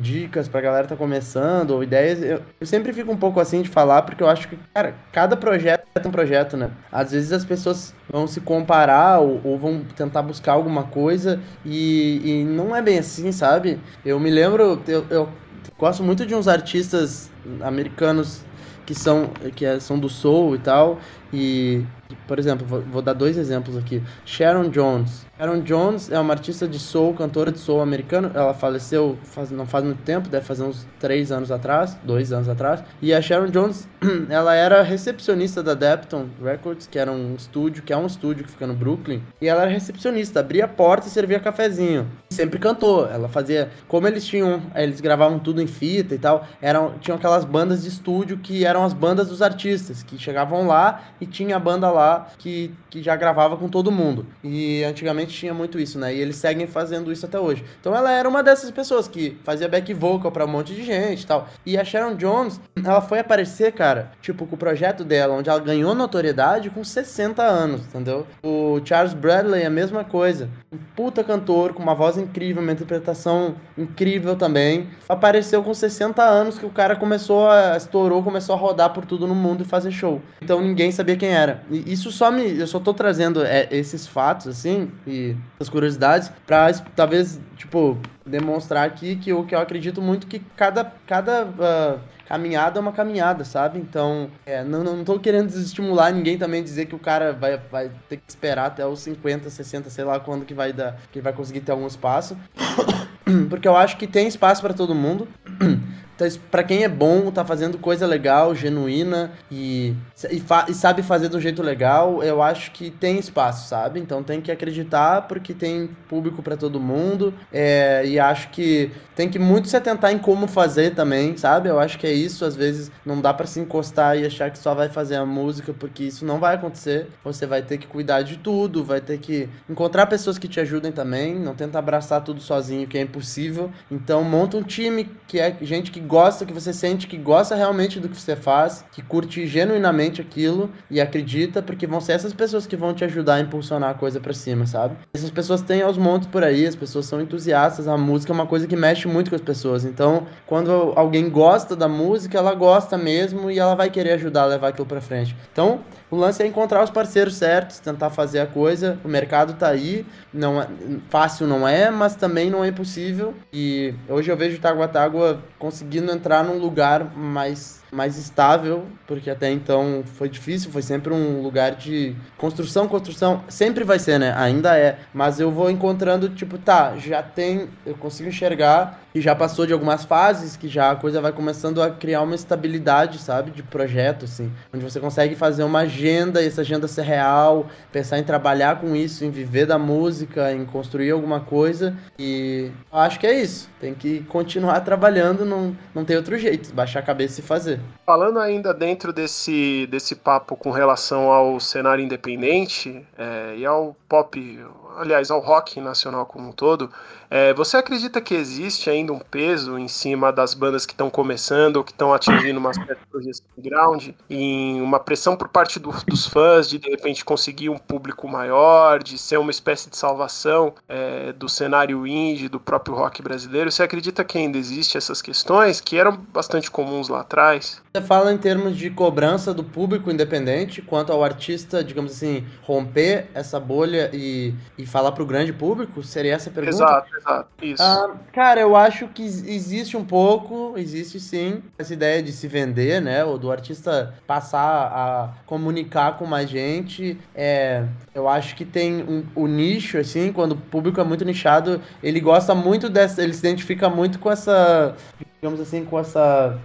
dicas pra galera tá começando, ou ideias, eu, eu, sempre fico um pouco assim de falar, porque eu acho que, cara, cada projeto é um projeto, né? Às vezes as pessoas vão se comparar ou, ou vão tentar buscar alguma coisa e, e, não é bem assim, sabe? Eu me lembro, eu, eu gosto muito de uns artistas americanos que são, que é, são do soul e tal, e, por exemplo, vou, vou dar dois exemplos aqui. Sharon Jones, Sharon Jones é uma artista de soul, cantora de soul americano. Ela faleceu faz, não faz muito tempo, deve fazer uns três anos atrás, dois anos atrás. E a Sharon Jones, ela era recepcionista da Depton Records, que era um estúdio, que é um estúdio que fica no Brooklyn. E ela era recepcionista, abria a porta e servia cafezinho. Sempre cantou. Ela fazia, como eles tinham, eles gravavam tudo em fita e tal. Eram, tinham aquelas bandas de estúdio que eram as bandas dos artistas, que chegavam lá e tinha a banda lá que, que já gravava com todo mundo. E antigamente tinha muito isso, né? E eles seguem fazendo isso até hoje. Então ela era uma dessas pessoas que fazia back vocal pra um monte de gente e tal. E a Sharon Jones, ela foi aparecer, cara, tipo, com o projeto dela, onde ela ganhou notoriedade com 60 anos, entendeu? O Charles Bradley, a mesma coisa. Um puta cantor, com uma voz incrível, uma interpretação incrível também. Apareceu com 60 anos que o cara começou a. estourou, começou a rodar por tudo no mundo e fazer show. Então ninguém sabia quem era. E isso só me. Eu só tô trazendo é, esses fatos, assim, e as curiosidades para talvez, tipo, demonstrar aqui que eu, que eu acredito muito que cada, cada uh, caminhada é uma caminhada, sabe? Então, é, não, não tô querendo desestimular ninguém também dizer que o cara vai, vai ter que esperar até os 50, 60, sei lá quando que vai dar, que vai conseguir ter algum espaço. Porque eu acho que tem espaço para todo mundo. para quem é bom, tá fazendo coisa legal, genuína e, e, e, sabe fazer do jeito legal, eu acho que tem espaço, sabe? Então tem que acreditar porque tem público para todo mundo é, e acho que tem que muito se atentar em como fazer também, sabe? Eu acho que é isso, às vezes não dá para se encostar e achar que só vai fazer a música porque isso não vai acontecer. Você vai ter que cuidar de tudo, vai ter que encontrar pessoas que te ajudem também, não tenta abraçar tudo sozinho, que é impossível. Então monta um time que é gente que gosta, que você sente que gosta realmente do que você faz, que curte genuinamente aquilo e acredita, porque vão ser essas pessoas que vão te ajudar a impulsionar a coisa para cima, sabe? Essas pessoas têm aos montes por aí, as pessoas são entusiastas, a música é uma coisa que mexe muito com as pessoas. Então, quando alguém gosta da música, ela gosta mesmo e ela vai querer ajudar a levar aquilo para frente. Então, o lance é encontrar os parceiros certos, tentar fazer a coisa. O mercado tá aí, não é, fácil não é, mas também não é impossível. E hoje eu vejo o Taguatágua conseguindo entrar num lugar mais mais estável, porque até então foi difícil, foi sempre um lugar de construção, construção, sempre vai ser, né? Ainda é, mas eu vou encontrando tipo, tá, já tem, eu consigo enxergar e já passou de algumas fases, que já a coisa vai começando a criar uma estabilidade, sabe, de projeto assim, onde você consegue fazer uma agenda e essa agenda ser real, pensar em trabalhar com isso, em viver da música, em construir alguma coisa e acho que é isso. Tem que continuar trabalhando, não, não tem outro jeito, baixar a cabeça e fazer. Falando ainda dentro desse, desse papo com relação ao cenário independente é, e ao pop, aliás, ao rock nacional como um todo, é, você acredita que existe ainda um peso em cima das bandas que estão começando ou que estão atingindo uma certa projeção de ground, em uma pressão por parte do, dos fãs de de repente conseguir um público maior, de ser uma espécie de salvação é, do cenário indie, do próprio rock brasileiro? Você acredita que ainda existe essas questões que eram bastante comuns lá atrás? Você fala em termos de cobrança do público independente, quanto ao artista, digamos assim, romper essa bolha e, e falar para o grande público? Seria essa a pergunta? Exato, Exato, isso. Ah, cara, eu acho que existe um pouco, existe sim, essa ideia de se vender, né? Ou do artista passar a comunicar com mais gente. É, eu acho que tem um, o nicho, assim, quando o público é muito nichado, ele gosta muito dessa. Ele se identifica muito com essa digamos assim, com essa.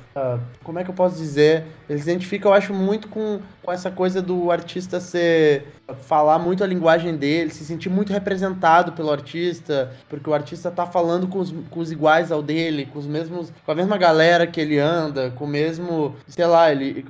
Como é que eu posso dizer? Ele se identifica, eu acho, muito com, com essa coisa do artista ser. falar muito a linguagem dele, se sentir muito representado pelo artista, porque o artista tá falando com os, com os iguais ao dele, com os mesmos. com a mesma galera que ele anda, com o mesmo. sei lá, ele,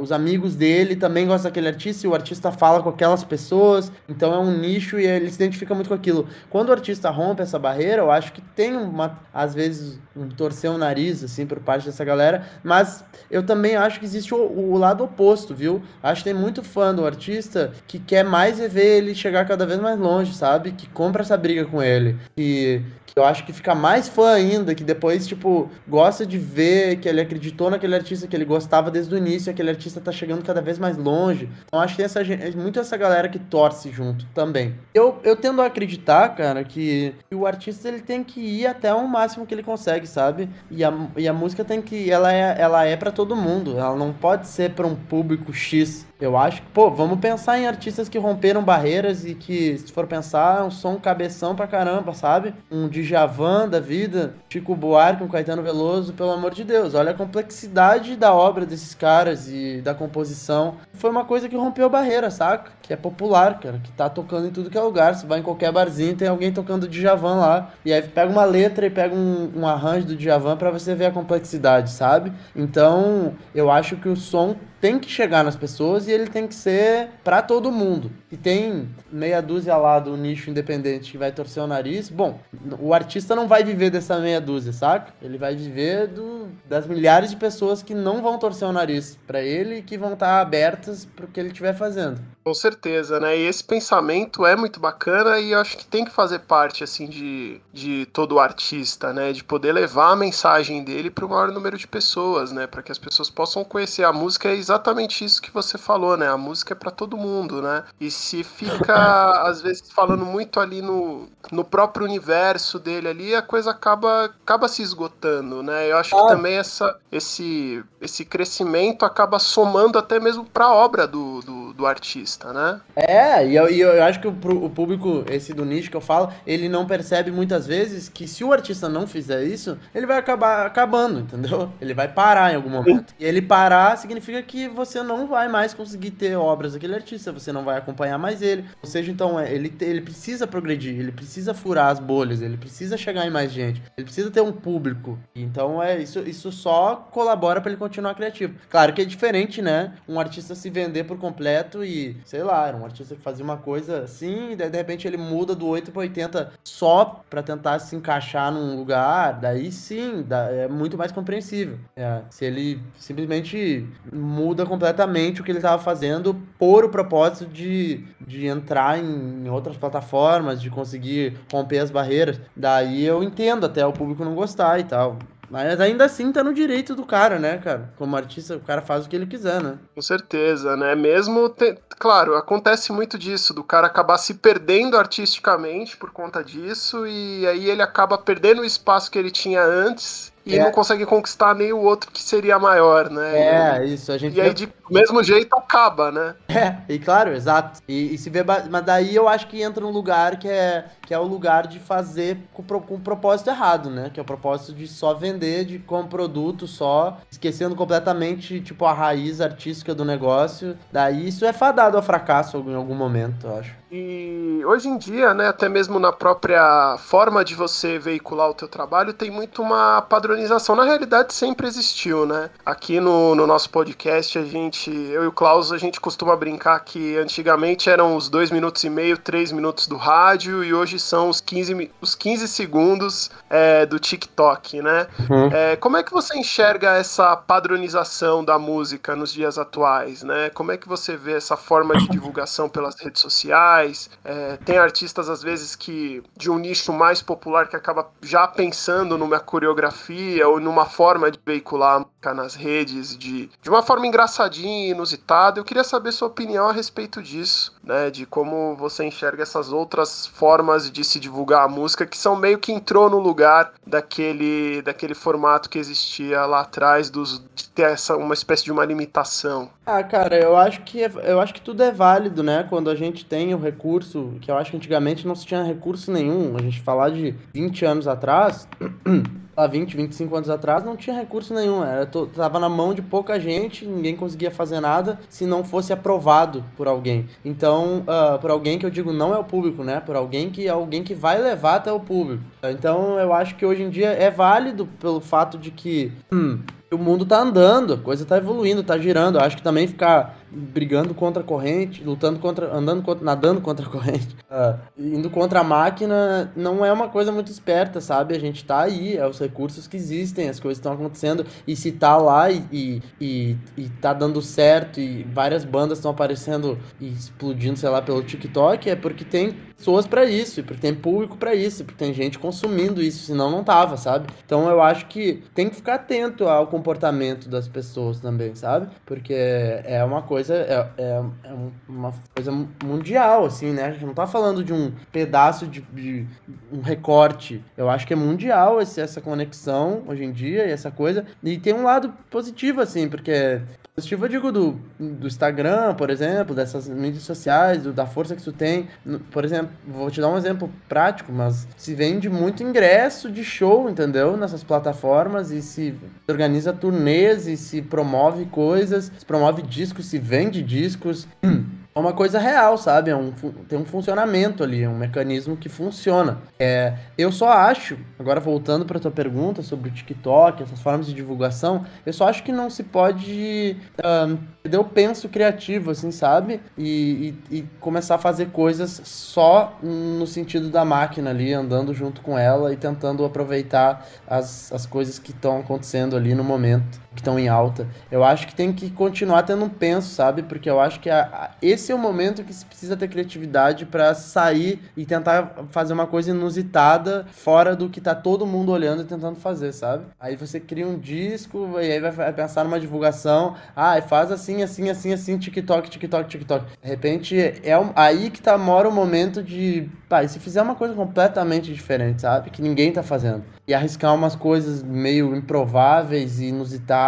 os amigos dele também gostam daquele artista e o artista fala com aquelas pessoas, então é um nicho e ele se identifica muito com aquilo. Quando o artista rompe essa barreira, eu acho que tem uma. às vezes, um torcer o nariz assim, por parte dessa galera, mas eu também acho que existe o, o, lado oposto, viu? Acho que tem muito fã do artista que quer mais é ver ele chegar cada vez mais longe, sabe? Que compra essa briga com ele, que, que eu acho que fica mais fã ainda, que depois, tipo, gosta de ver que ele acreditou naquele artista, que ele gostava desde o início, aquele artista tá chegando cada vez mais longe. Então acho que tem essa, muito essa galera que torce junto também. Eu, eu tendo a acreditar, cara, que, que o artista ele tem que ir até o máximo que ele consegue, sabe? E a, e a música tem que. Ela é, ela é para todo mundo. Ela não pode ser para um público X. Eu acho que, pô, vamos pensar em artistas que romperam barreiras e que, se for pensar, é um som cabeção pra caramba, sabe? Um Djavan da vida, Chico Buarque, um Caetano Veloso, pelo amor de Deus. Olha a complexidade da obra desses caras e da composição. Foi uma coisa que rompeu barreira, saca? Que é popular, cara, que tá tocando em tudo que é lugar. Você vai em qualquer barzinho, tem alguém tocando Djavan lá. E aí pega uma letra e pega um, um arranjo do Djavan para você ver a complexidade, sabe? Então, eu acho que o som tem que chegar nas pessoas e ele tem que ser para todo mundo. E tem meia dúzia lá do nicho independente que vai torcer o nariz, bom, o artista não vai viver dessa meia dúzia, saca? Ele vai viver do, das milhares de pessoas que não vão torcer o nariz para ele e que vão estar abertas pro que ele estiver fazendo. Com certeza, né? E esse pensamento é muito bacana e eu acho que tem que fazer parte, assim, de, de todo artista, né? De poder levar a mensagem dele para o maior número de pessoas, né? Para que as pessoas possam conhecer a música. É exatamente isso que você falou, né? A música é para todo mundo, né? E se fica, às vezes, falando muito ali no, no próprio universo dele ali, a coisa acaba, acaba se esgotando, né? Eu acho que também essa, esse, esse crescimento acaba somando até mesmo para a obra do, do, do artista, né? É, e eu, e eu acho que o, o, público, esse do nicho que eu falo, ele não percebe muitas vezes que se o artista não fizer isso, ele vai acabar acabando, entendeu? Ele vai parar em algum momento. E ele parar significa que você não vai mais conseguir ter obras daquele artista, você não vai acompanhar mais ele. Ou seja, então, é, ele, ele precisa progredir, ele precisa furar as bolhas, ele precisa chegar em mais gente, ele precisa ter um público. Então, é isso, isso só colabora para ele continuar criativo. Claro que é diferente, né? Um artista se vender por completo e, sei lá, era um artista que fazia uma coisa assim, e daí de repente ele muda do 8 para 80 só para tentar se encaixar num lugar, daí sim, é muito mais compreensível. É, se ele simplesmente muda completamente o que ele estava fazendo por o propósito de, de entrar em, em outras plataformas, de conseguir romper as barreiras, daí eu entendo até o público não gostar e tal. Mas ainda assim tá no direito do cara, né, cara? Como artista, o cara faz o que ele quiser, né? Com certeza, né? Mesmo. Te... Claro, acontece muito disso, do cara acabar se perdendo artisticamente por conta disso, e aí ele acaba perdendo o espaço que ele tinha antes e é. não consegue conquistar nem o outro que seria maior, né? É, isso. A gente e aí, de mesmo jeito, acaba, né? É, e claro, exato. E, e, se vê. Mas daí eu acho que entra um lugar que é, que é o lugar de fazer com, com um propósito errado, né? Que é o propósito de só vender de, como produto só, esquecendo completamente, tipo, a raiz artística do negócio. Daí isso é fadado ao fracasso em algum momento, eu acho. E hoje em dia, né, até mesmo na própria forma de você veicular o teu trabalho, tem muito uma padronização. Na realidade, sempre existiu, né? Aqui no, no nosso podcast, a gente, eu e o Klaus, a gente costuma brincar que antigamente eram os dois minutos e meio, três minutos do rádio, e hoje são os 15, os 15 segundos é, do TikTok, né? Uhum. É, como é que você enxerga essa padronização da música nos dias atuais, né? Como é que você vê essa forma de divulgação pelas redes sociais? É, tem artistas, às vezes, que de um nicho mais popular que acaba já pensando numa coreografia ou numa forma de veicular nas redes de, de uma forma engraçadinha, inusitada. Eu queria saber sua opinião a respeito disso, né? De como você enxerga essas outras formas de se divulgar a música que são meio que entrou no lugar daquele, daquele formato que existia lá atrás dos, de ter essa, uma espécie de uma limitação. Ah, cara, eu acho que é, eu acho que tudo é válido, né? Quando a gente tem o recurso, que eu acho que antigamente não se tinha recurso nenhum. A gente falar de 20 anos atrás, há 20, 25 anos atrás, não tinha recurso nenhum. Era, tava na mão de pouca gente, ninguém conseguia fazer nada se não fosse aprovado por alguém. Então, uh, por alguém que eu digo não é o público, né? Por alguém que é alguém que vai levar até o público. Então, eu acho que hoje em dia é válido pelo fato de que. Hum, o mundo tá andando, a coisa tá evoluindo, tá girando. Eu acho que também ficar brigando contra a corrente, lutando contra, andando contra, nadando contra a corrente, uh, indo contra a máquina, não é uma coisa muito esperta, sabe? A gente tá aí, é os recursos que existem, as coisas estão acontecendo, e se tá lá e, e, e, e tá dando certo, e várias bandas estão aparecendo e explodindo, sei lá, pelo TikTok, é porque tem pessoas para isso, porque tem público para isso, porque tem gente consumindo isso, senão não tava, sabe? Então eu acho que tem que ficar atento ao comportamento das pessoas também, sabe? Porque é uma coisa coisa, é, é, é, uma coisa mundial, assim, né? A gente não tá falando de um pedaço de, de um recorte. Eu acho que é mundial esse, essa conexão hoje em dia e essa coisa. E tem um lado positivo, assim, porque positivo eu digo do, do Instagram, por exemplo, dessas mídias sociais, do, da força que isso tem. Por exemplo, vou te dar um exemplo prático, mas se vende muito ingresso de show, entendeu? Nessas plataformas e se organiza turnês e se promove coisas, se promove discos, se vende discos. é uma coisa real, sabe? É um, tem um funcionamento ali, é um mecanismo que funciona. É, eu só acho, agora voltando para tua pergunta sobre o TikTok, essas formas de divulgação, eu só acho que não se pode um, perder o penso criativo, assim, sabe? E, e, e, começar a fazer coisas só no sentido da máquina ali, andando junto com ela e tentando aproveitar as, as coisas que estão acontecendo ali no momento, que estão em alta. Eu acho que tem que continuar tendo um penso, sabe? Porque eu acho que a, a, esse é o momento que se precisa ter criatividade para sair e tentar fazer uma coisa inusitada fora do que tá todo mundo olhando e tentando fazer, sabe? Aí você cria um disco e aí vai pensar numa divulgação, ah, faz assim, assim, assim, assim, TikTok, TikTok, TikTok. De repente é aí que tá mora o momento de, pá, e se fizer uma coisa completamente diferente, sabe? Que ninguém tá fazendo. E arriscar umas coisas meio improváveis e inusitadas,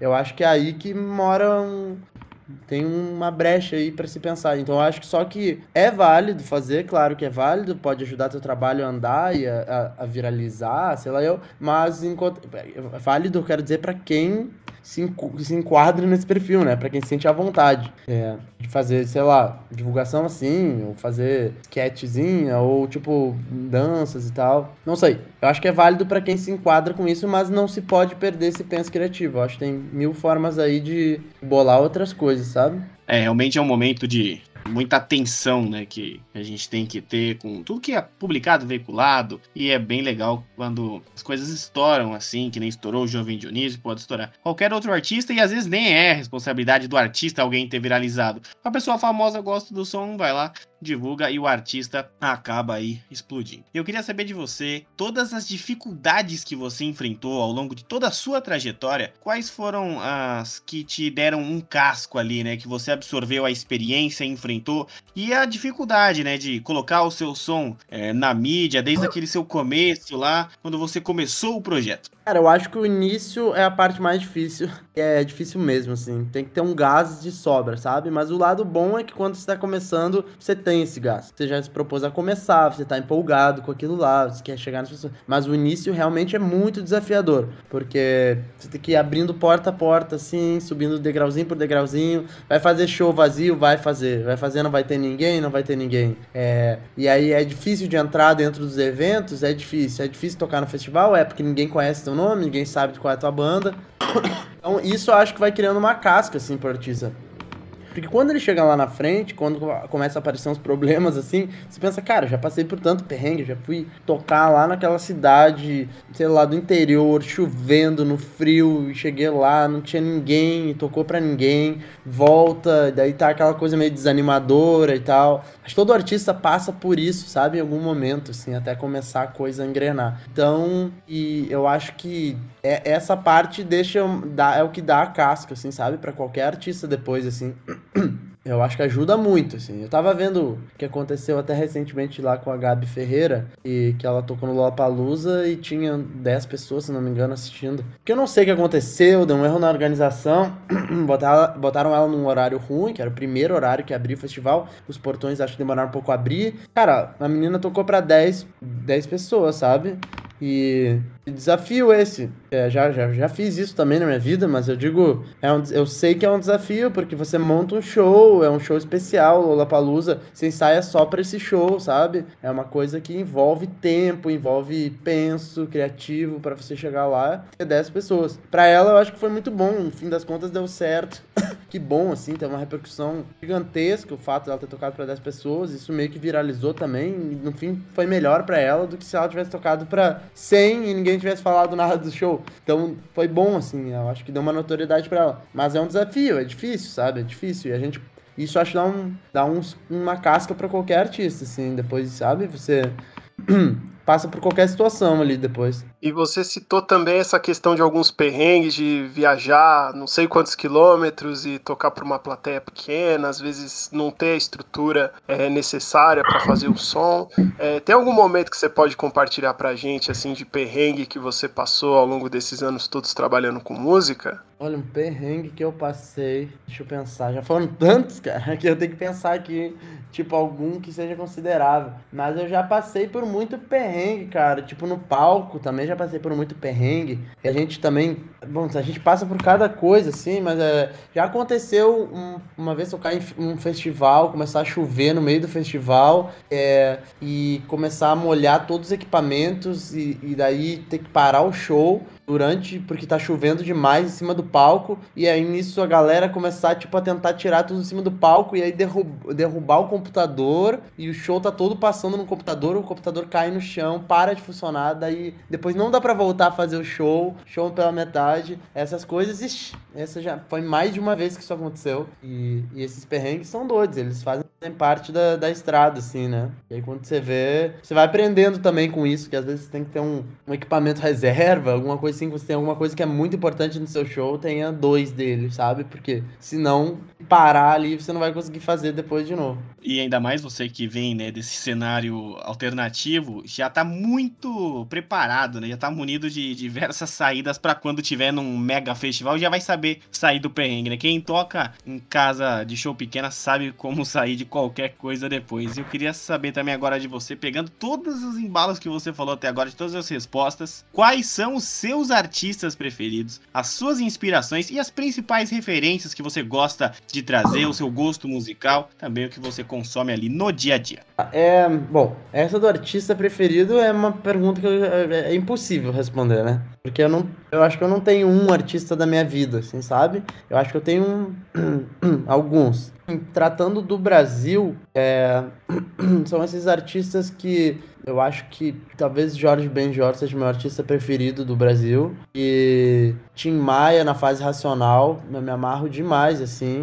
eu acho que é aí que mora um, tem uma brecha aí para se pensar. Então eu acho que só que é válido fazer, claro que é válido, pode ajudar teu trabalho a andar e a, a, a viralizar, sei lá eu, mas enquanto, é válido, eu quero dizer para quem se, se enquadra nesse perfil, né? Para quem se sente à vontade é, de fazer, sei lá, divulgação assim, ou fazer sketchzinha, ou tipo danças e tal. Não sei. Eu acho que é válido para quem se enquadra com isso, mas não se pode perder esse penso criativo. Eu acho que tem mil formas aí de bolar outras coisas, sabe? É, realmente é um momento de muita atenção, né, que a gente tem que ter com tudo que é publicado, veiculado, e é bem legal quando as coisas estouram assim, que nem estourou o Jovem Dionísio, pode estourar qualquer outro artista, e às vezes nem é responsabilidade do artista alguém ter viralizado. A pessoa famosa gosta do som, vai lá, divulga e o artista acaba aí explodindo. Eu queria saber de você, todas as dificuldades que você enfrentou ao longo de toda a sua trajetória, quais foram as que te deram um casco ali, né, que você absorveu a experiência, enfrentou e a dificuldade, né, de colocar o seu som é, na mídia desde aquele seu começo lá, quando você começou o projeto. Cara, eu acho que o início é a parte mais difícil. É difícil mesmo, assim. Tem que ter um gás de sobra, sabe? Mas o lado bom é que quando você tá começando, você tem esse gás. Você já se propôs a começar, você tá empolgado com aquilo lá, você quer chegar nas pessoas. Mas o início realmente é muito desafiador. Porque você tem que ir abrindo porta a porta, assim, subindo degrauzinho por degrauzinho. Vai fazer show vazio? Vai fazer. Vai fazer, não vai ter ninguém? Não vai ter ninguém. É... E aí é difícil de entrar dentro dos eventos? É difícil. É difícil tocar no festival? É, porque ninguém conhece teu nome, ninguém sabe qual é a tua banda. Então, isso eu acho que vai criando uma casca, assim, pro artista. Porque quando ele chega lá na frente, quando começa a aparecer uns problemas assim, você pensa, cara, já passei por tanto perrengue, já fui tocar lá naquela cidade, sei lá, do interior, chovendo no frio, e cheguei lá, não tinha ninguém, tocou pra ninguém, volta, daí tá aquela coisa meio desanimadora e tal. Acho que todo artista passa por isso, sabe, em algum momento, assim, até começar a coisa a engrenar. Então, e eu acho que é, essa parte deixa, é o que dá a casca, assim, sabe, para qualquer artista depois, assim. Eu acho que ajuda muito, assim. Eu tava vendo o que aconteceu até recentemente lá com a Gabi Ferreira, e que ela tocou no Lollapalooza e tinha 10 pessoas, se não me engano, assistindo. Que eu não sei o que aconteceu, deu um erro na organização, botaram, botaram ela num horário ruim, que era o primeiro horário que abriu o festival, os portões acho que demoraram um pouco a abrir. Cara, a menina tocou pra 10, 10 pessoas, sabe? E desafio esse. É, já, já, já fiz isso também na minha vida, mas eu digo, é um, eu sei que é um desafio, porque você monta um show, é um show especial, Lollapalooza, você ensaia só para esse show, sabe? É uma coisa que envolve tempo, envolve penso, criativo, para você chegar lá e ter 10 pessoas. Para ela, eu acho que foi muito bom, no fim das contas deu certo. que bom, assim, tem uma repercussão gigantesca o fato dela ter tocado para 10 pessoas, isso meio que viralizou também, no fim foi melhor para ela do que se ela tivesse tocado para 100 e ninguém tivesse falado nada do show. Então foi bom, assim, eu acho que deu uma notoriedade para ela. Mas é um desafio, é difícil, sabe? É difícil. E a gente. Isso acho que dá, um, dá uns, uma casca para qualquer artista, assim, depois, sabe? Você passa por qualquer situação ali depois. E você citou também essa questão de alguns perrengues, de viajar não sei quantos quilômetros e tocar para uma plateia pequena, às vezes não ter a estrutura é, necessária para fazer o som. É, tem algum momento que você pode compartilhar para a gente, assim, de perrengue que você passou ao longo desses anos todos trabalhando com música? Olha, um perrengue que eu passei, deixa eu pensar, já foram tantos, cara, que eu tenho que pensar aqui, tipo, algum que seja considerável. Mas eu já passei por muito perrengue, cara, tipo, no palco também já passei por muito perrengue. A gente também, bom, a gente passa por cada coisa, assim, mas é, já aconteceu um, uma vez tocar em um festival, começar a chover no meio do festival é, e começar a molhar todos os equipamentos e, e daí ter que parar o show durante, porque tá chovendo demais em cima do palco, e aí nisso a galera começar, tipo, a tentar tirar tudo em cima do palco, e aí derrub, derrubar o computador, e o show tá todo passando no computador, o computador cai no chão, para de funcionar, daí depois não dá para voltar a fazer o show, show pela metade, essas coisas, ixi, essa já foi mais de uma vez que isso aconteceu, e, e esses perrengues são doidos, eles fazem parte da, da estrada, assim, né? E aí quando você vê, você vai aprendendo também com isso, que às vezes tem que ter um, um equipamento reserva, alguma coisa assim, você tem alguma coisa que é muito importante no seu show, tenha dois deles, sabe? Porque senão parar ali você não vai conseguir fazer depois de novo. E ainda mais você que vem, né, desse cenário alternativo, já tá muito preparado, né? Já tá munido de diversas saídas para quando tiver num mega festival, já vai saber sair do perrengue, né? Quem toca em casa de show pequena sabe como sair de qualquer coisa depois. Eu queria saber também agora de você, pegando todos os embalos que você falou até agora, de todas as respostas, quais são os seus artistas preferidos, as suas inspirações e as principais referências que você gosta de trazer, o seu gosto musical, também o que você consome ali no dia a dia. É, bom, essa do artista preferido é uma pergunta que eu, é, é impossível responder, né? Porque eu não, eu acho que eu não tenho um artista da minha vida, assim, sabe? Eu acho que eu tenho um, alguns. Tratando do Brasil, é, são esses artistas que eu acho que talvez Jorge Benjor seja o meu artista preferido do Brasil. E Tim Maia na fase racional, eu me amarro demais, assim.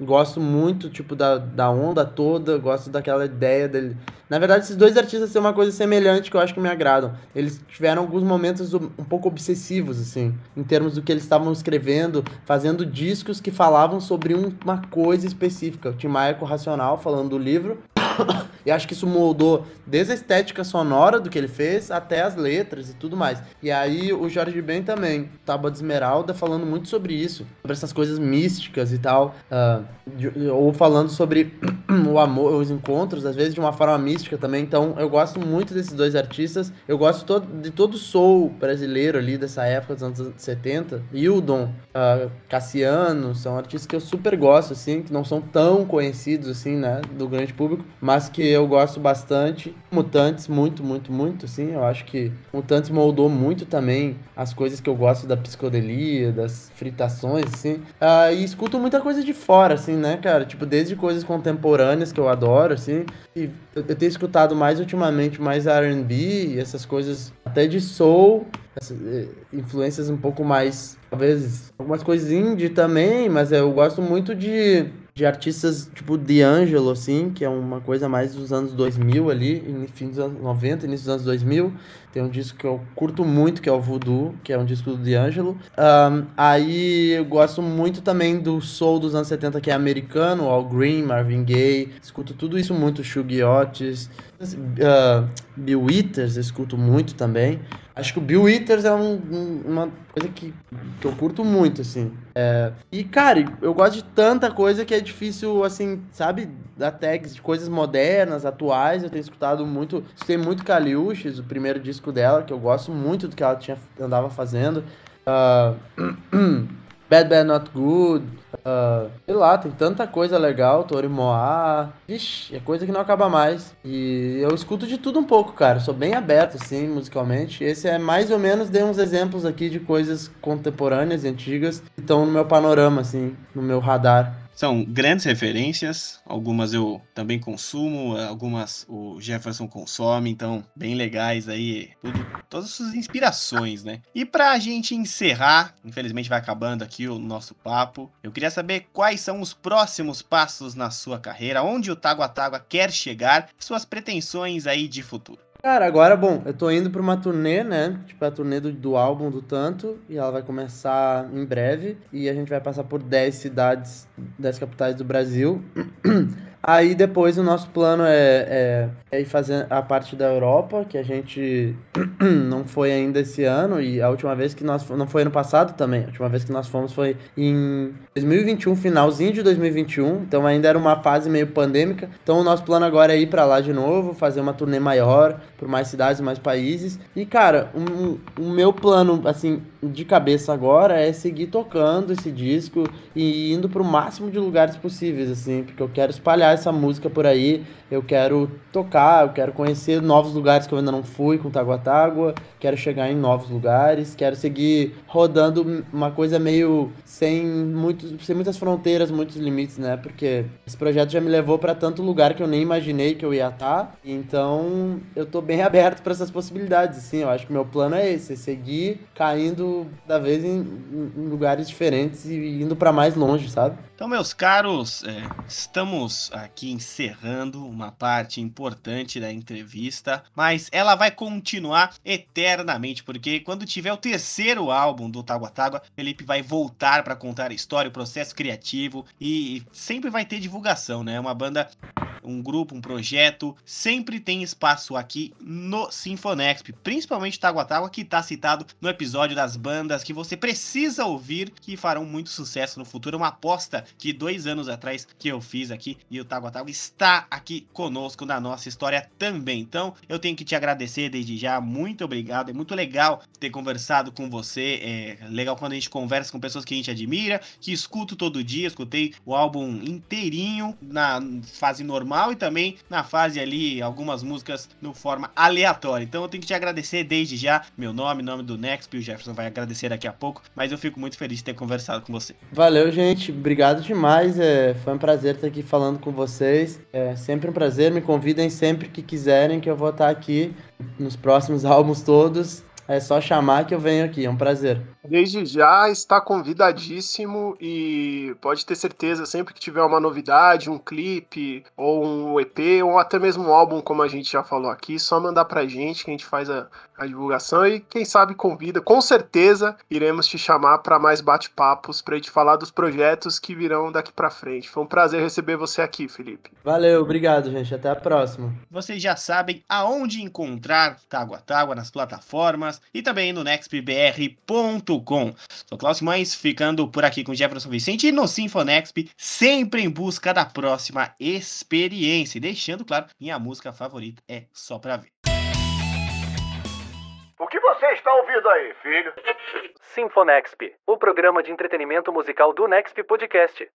Gosto muito, tipo, da, da onda toda, gosto daquela ideia dele. Na verdade, esses dois artistas têm uma coisa semelhante que eu acho que me agradam. Eles tiveram alguns momentos um, pouco obsessivos, assim, em termos do que eles estavam escrevendo, fazendo discos que falavam sobre um, uma coisa específica. O Tim Maia com Racional, falando do livro, e acho que isso moldou desde a estética sonora do que ele fez até as letras e tudo mais. E aí o Jorge Ben também, Tábua de Esmeralda, falando muito sobre isso, sobre essas coisas místicas e tal, uh, de, ou falando sobre o amor, os encontros, às vezes de uma forma mística também. Então eu gosto muito desses dois artistas. Eu gosto de todo o soul brasileiro ali dessa época dos anos 70. Hildon, uh, Cassiano, são artistas que eu super gosto, assim, que não são tão conhecidos assim, né, do grande público, mas que eu gosto bastante. Mutantes, muito, muito, muito, sim. Eu acho que Mutantes moldou muito também as coisas que eu gosto da psicodelia, das fritações, assim. Uh, e escuto muita coisa de fora, assim, né, cara? Tipo, desde coisas contemporâneas que eu adoro, assim. E eu, eu tenho escutado mais ultimamente mais R&B e essas coisas até de soul, eh, influências um pouco mais, talvez, algumas coisas indie também, mas eu gosto muito de de artistas tipo D'Angelo, assim, que é uma coisa mais dos anos 2000 ali, fim dos anos 90, início dos anos 2000. Tem um disco que eu curto muito, que é o Voodoo, que é um disco do D'Angelo. Um, aí eu gosto muito também do soul dos anos 70, que é americano, Al Green, Marvin Gaye. Escuto tudo isso muito, Shuggy Otis. Uh, Bill Withers, escuto muito também. Acho que o Bill Withers é um, um, uma coisa que, que eu curto muito, assim. É, e, cara, eu gosto de tanta coisa que é difícil, assim, sabe? Da tags de coisas modernas, atuais. Eu tenho escutado muito. Escutei muito Kaliushis, o primeiro disco dela, que eu gosto muito do que ela tinha, andava fazendo. Uh, Bad Bad Not Good. Uh, sei lá, tem tanta coisa legal, Tori Moa. Vixe, é coisa que não acaba mais. E eu escuto de tudo um pouco, cara. Sou bem aberto, assim, musicalmente. Esse é mais ou menos, dei uns exemplos aqui de coisas contemporâneas e antigas que estão no meu panorama, assim, no meu radar. São grandes referências, algumas eu também consumo, algumas o Jefferson consome, então bem legais aí, tudo, todas as suas inspirações, né? E pra gente encerrar, infelizmente vai acabando aqui o nosso papo, eu queria saber quais são os próximos passos na sua carreira, onde o Tágua quer chegar, suas pretensões aí de futuro. Cara, agora, bom, eu tô indo pra uma turnê, né? Tipo, a turnê do, do álbum do Tanto. E ela vai começar em breve. E a gente vai passar por 10 cidades, 10 capitais do Brasil. Aí depois o nosso plano é, é, é, ir fazer a parte da Europa, que a gente não foi ainda esse ano, e a última vez que nós não foi ano passado também, a última vez que nós fomos foi em 2021, finalzinho de 2021, então ainda era uma fase meio pandêmica. Então o nosso plano agora é ir para lá de novo, fazer uma turnê maior por mais cidades, mais países. E cara, o um, um, meu plano assim de cabeça agora é seguir tocando esse disco e indo pro máximo de lugares possíveis assim, porque eu quero espalhar essa música por aí, eu quero tocar, eu quero conhecer novos lugares que eu ainda não fui com Tágua Tágua, quero chegar em novos lugares, quero seguir rodando uma coisa meio sem, muitos, sem muitas fronteiras, muitos limites, né? Porque esse projeto já me levou para tanto lugar que eu nem imaginei que eu ia estar, tá, então eu tô bem aberto para essas possibilidades, assim, eu acho que meu plano é esse, é seguir caindo da vez em, em lugares diferentes e indo para mais longe, sabe? Então, meus caros, é, estamos aqui encerrando uma parte importante da entrevista, mas ela vai continuar eternamente, porque quando tiver o terceiro álbum do Tágua Tágua, Felipe vai voltar para contar a história, o processo criativo e sempre vai ter divulgação, né? Uma banda, um grupo, um projeto, sempre tem espaço aqui no Sinfonexp, principalmente Tágua Tágua, que está citado no episódio das bandas que você precisa ouvir, que farão muito sucesso no futuro. Uma aposta de dois anos atrás que eu fiz aqui e o Tágua Tágua está aqui conosco na nossa história também. Então, eu tenho que te agradecer desde já, muito obrigado. É muito legal ter conversado com você. É legal quando a gente conversa com pessoas que a gente admira, que escuto todo dia. Escutei o álbum inteirinho na fase normal e também na fase ali, algumas músicas no forma aleatória. Então, eu tenho que te agradecer desde já. Meu nome, nome do Next, o Jefferson vai agradecer daqui a pouco, mas eu fico muito feliz de ter conversado com você. Valeu, gente. Obrigado demais. É, foi um prazer estar aqui falando com vocês. É sempre um prazer. Me convidem sempre que quiserem, que eu vou estar aqui nos próximos álbuns todos. É só chamar que eu venho aqui. É um prazer. Desde já está convidadíssimo e pode ter certeza, sempre que tiver uma novidade, um clipe, ou um EP, ou até mesmo um álbum, como a gente já falou aqui, só mandar pra gente que a gente faz a, a divulgação e quem sabe convida. Com certeza iremos te chamar para mais bate-papos para gente falar dos projetos que virão daqui para frente. Foi um prazer receber você aqui, Felipe. Valeu, obrigado, gente. Até a próxima. Vocês já sabem aonde encontrar Tágua Tágua nas plataformas e também no nextbr.com com. Sou Cláudio Mães, ficando por aqui com Jefferson Vicente e no Sinfonexp, sempre em busca da próxima experiência. E deixando claro, minha música favorita é Só Pra Ver. O que você está ouvindo aí, filho? Sinfonexp, o programa de entretenimento musical do Nexp Podcast.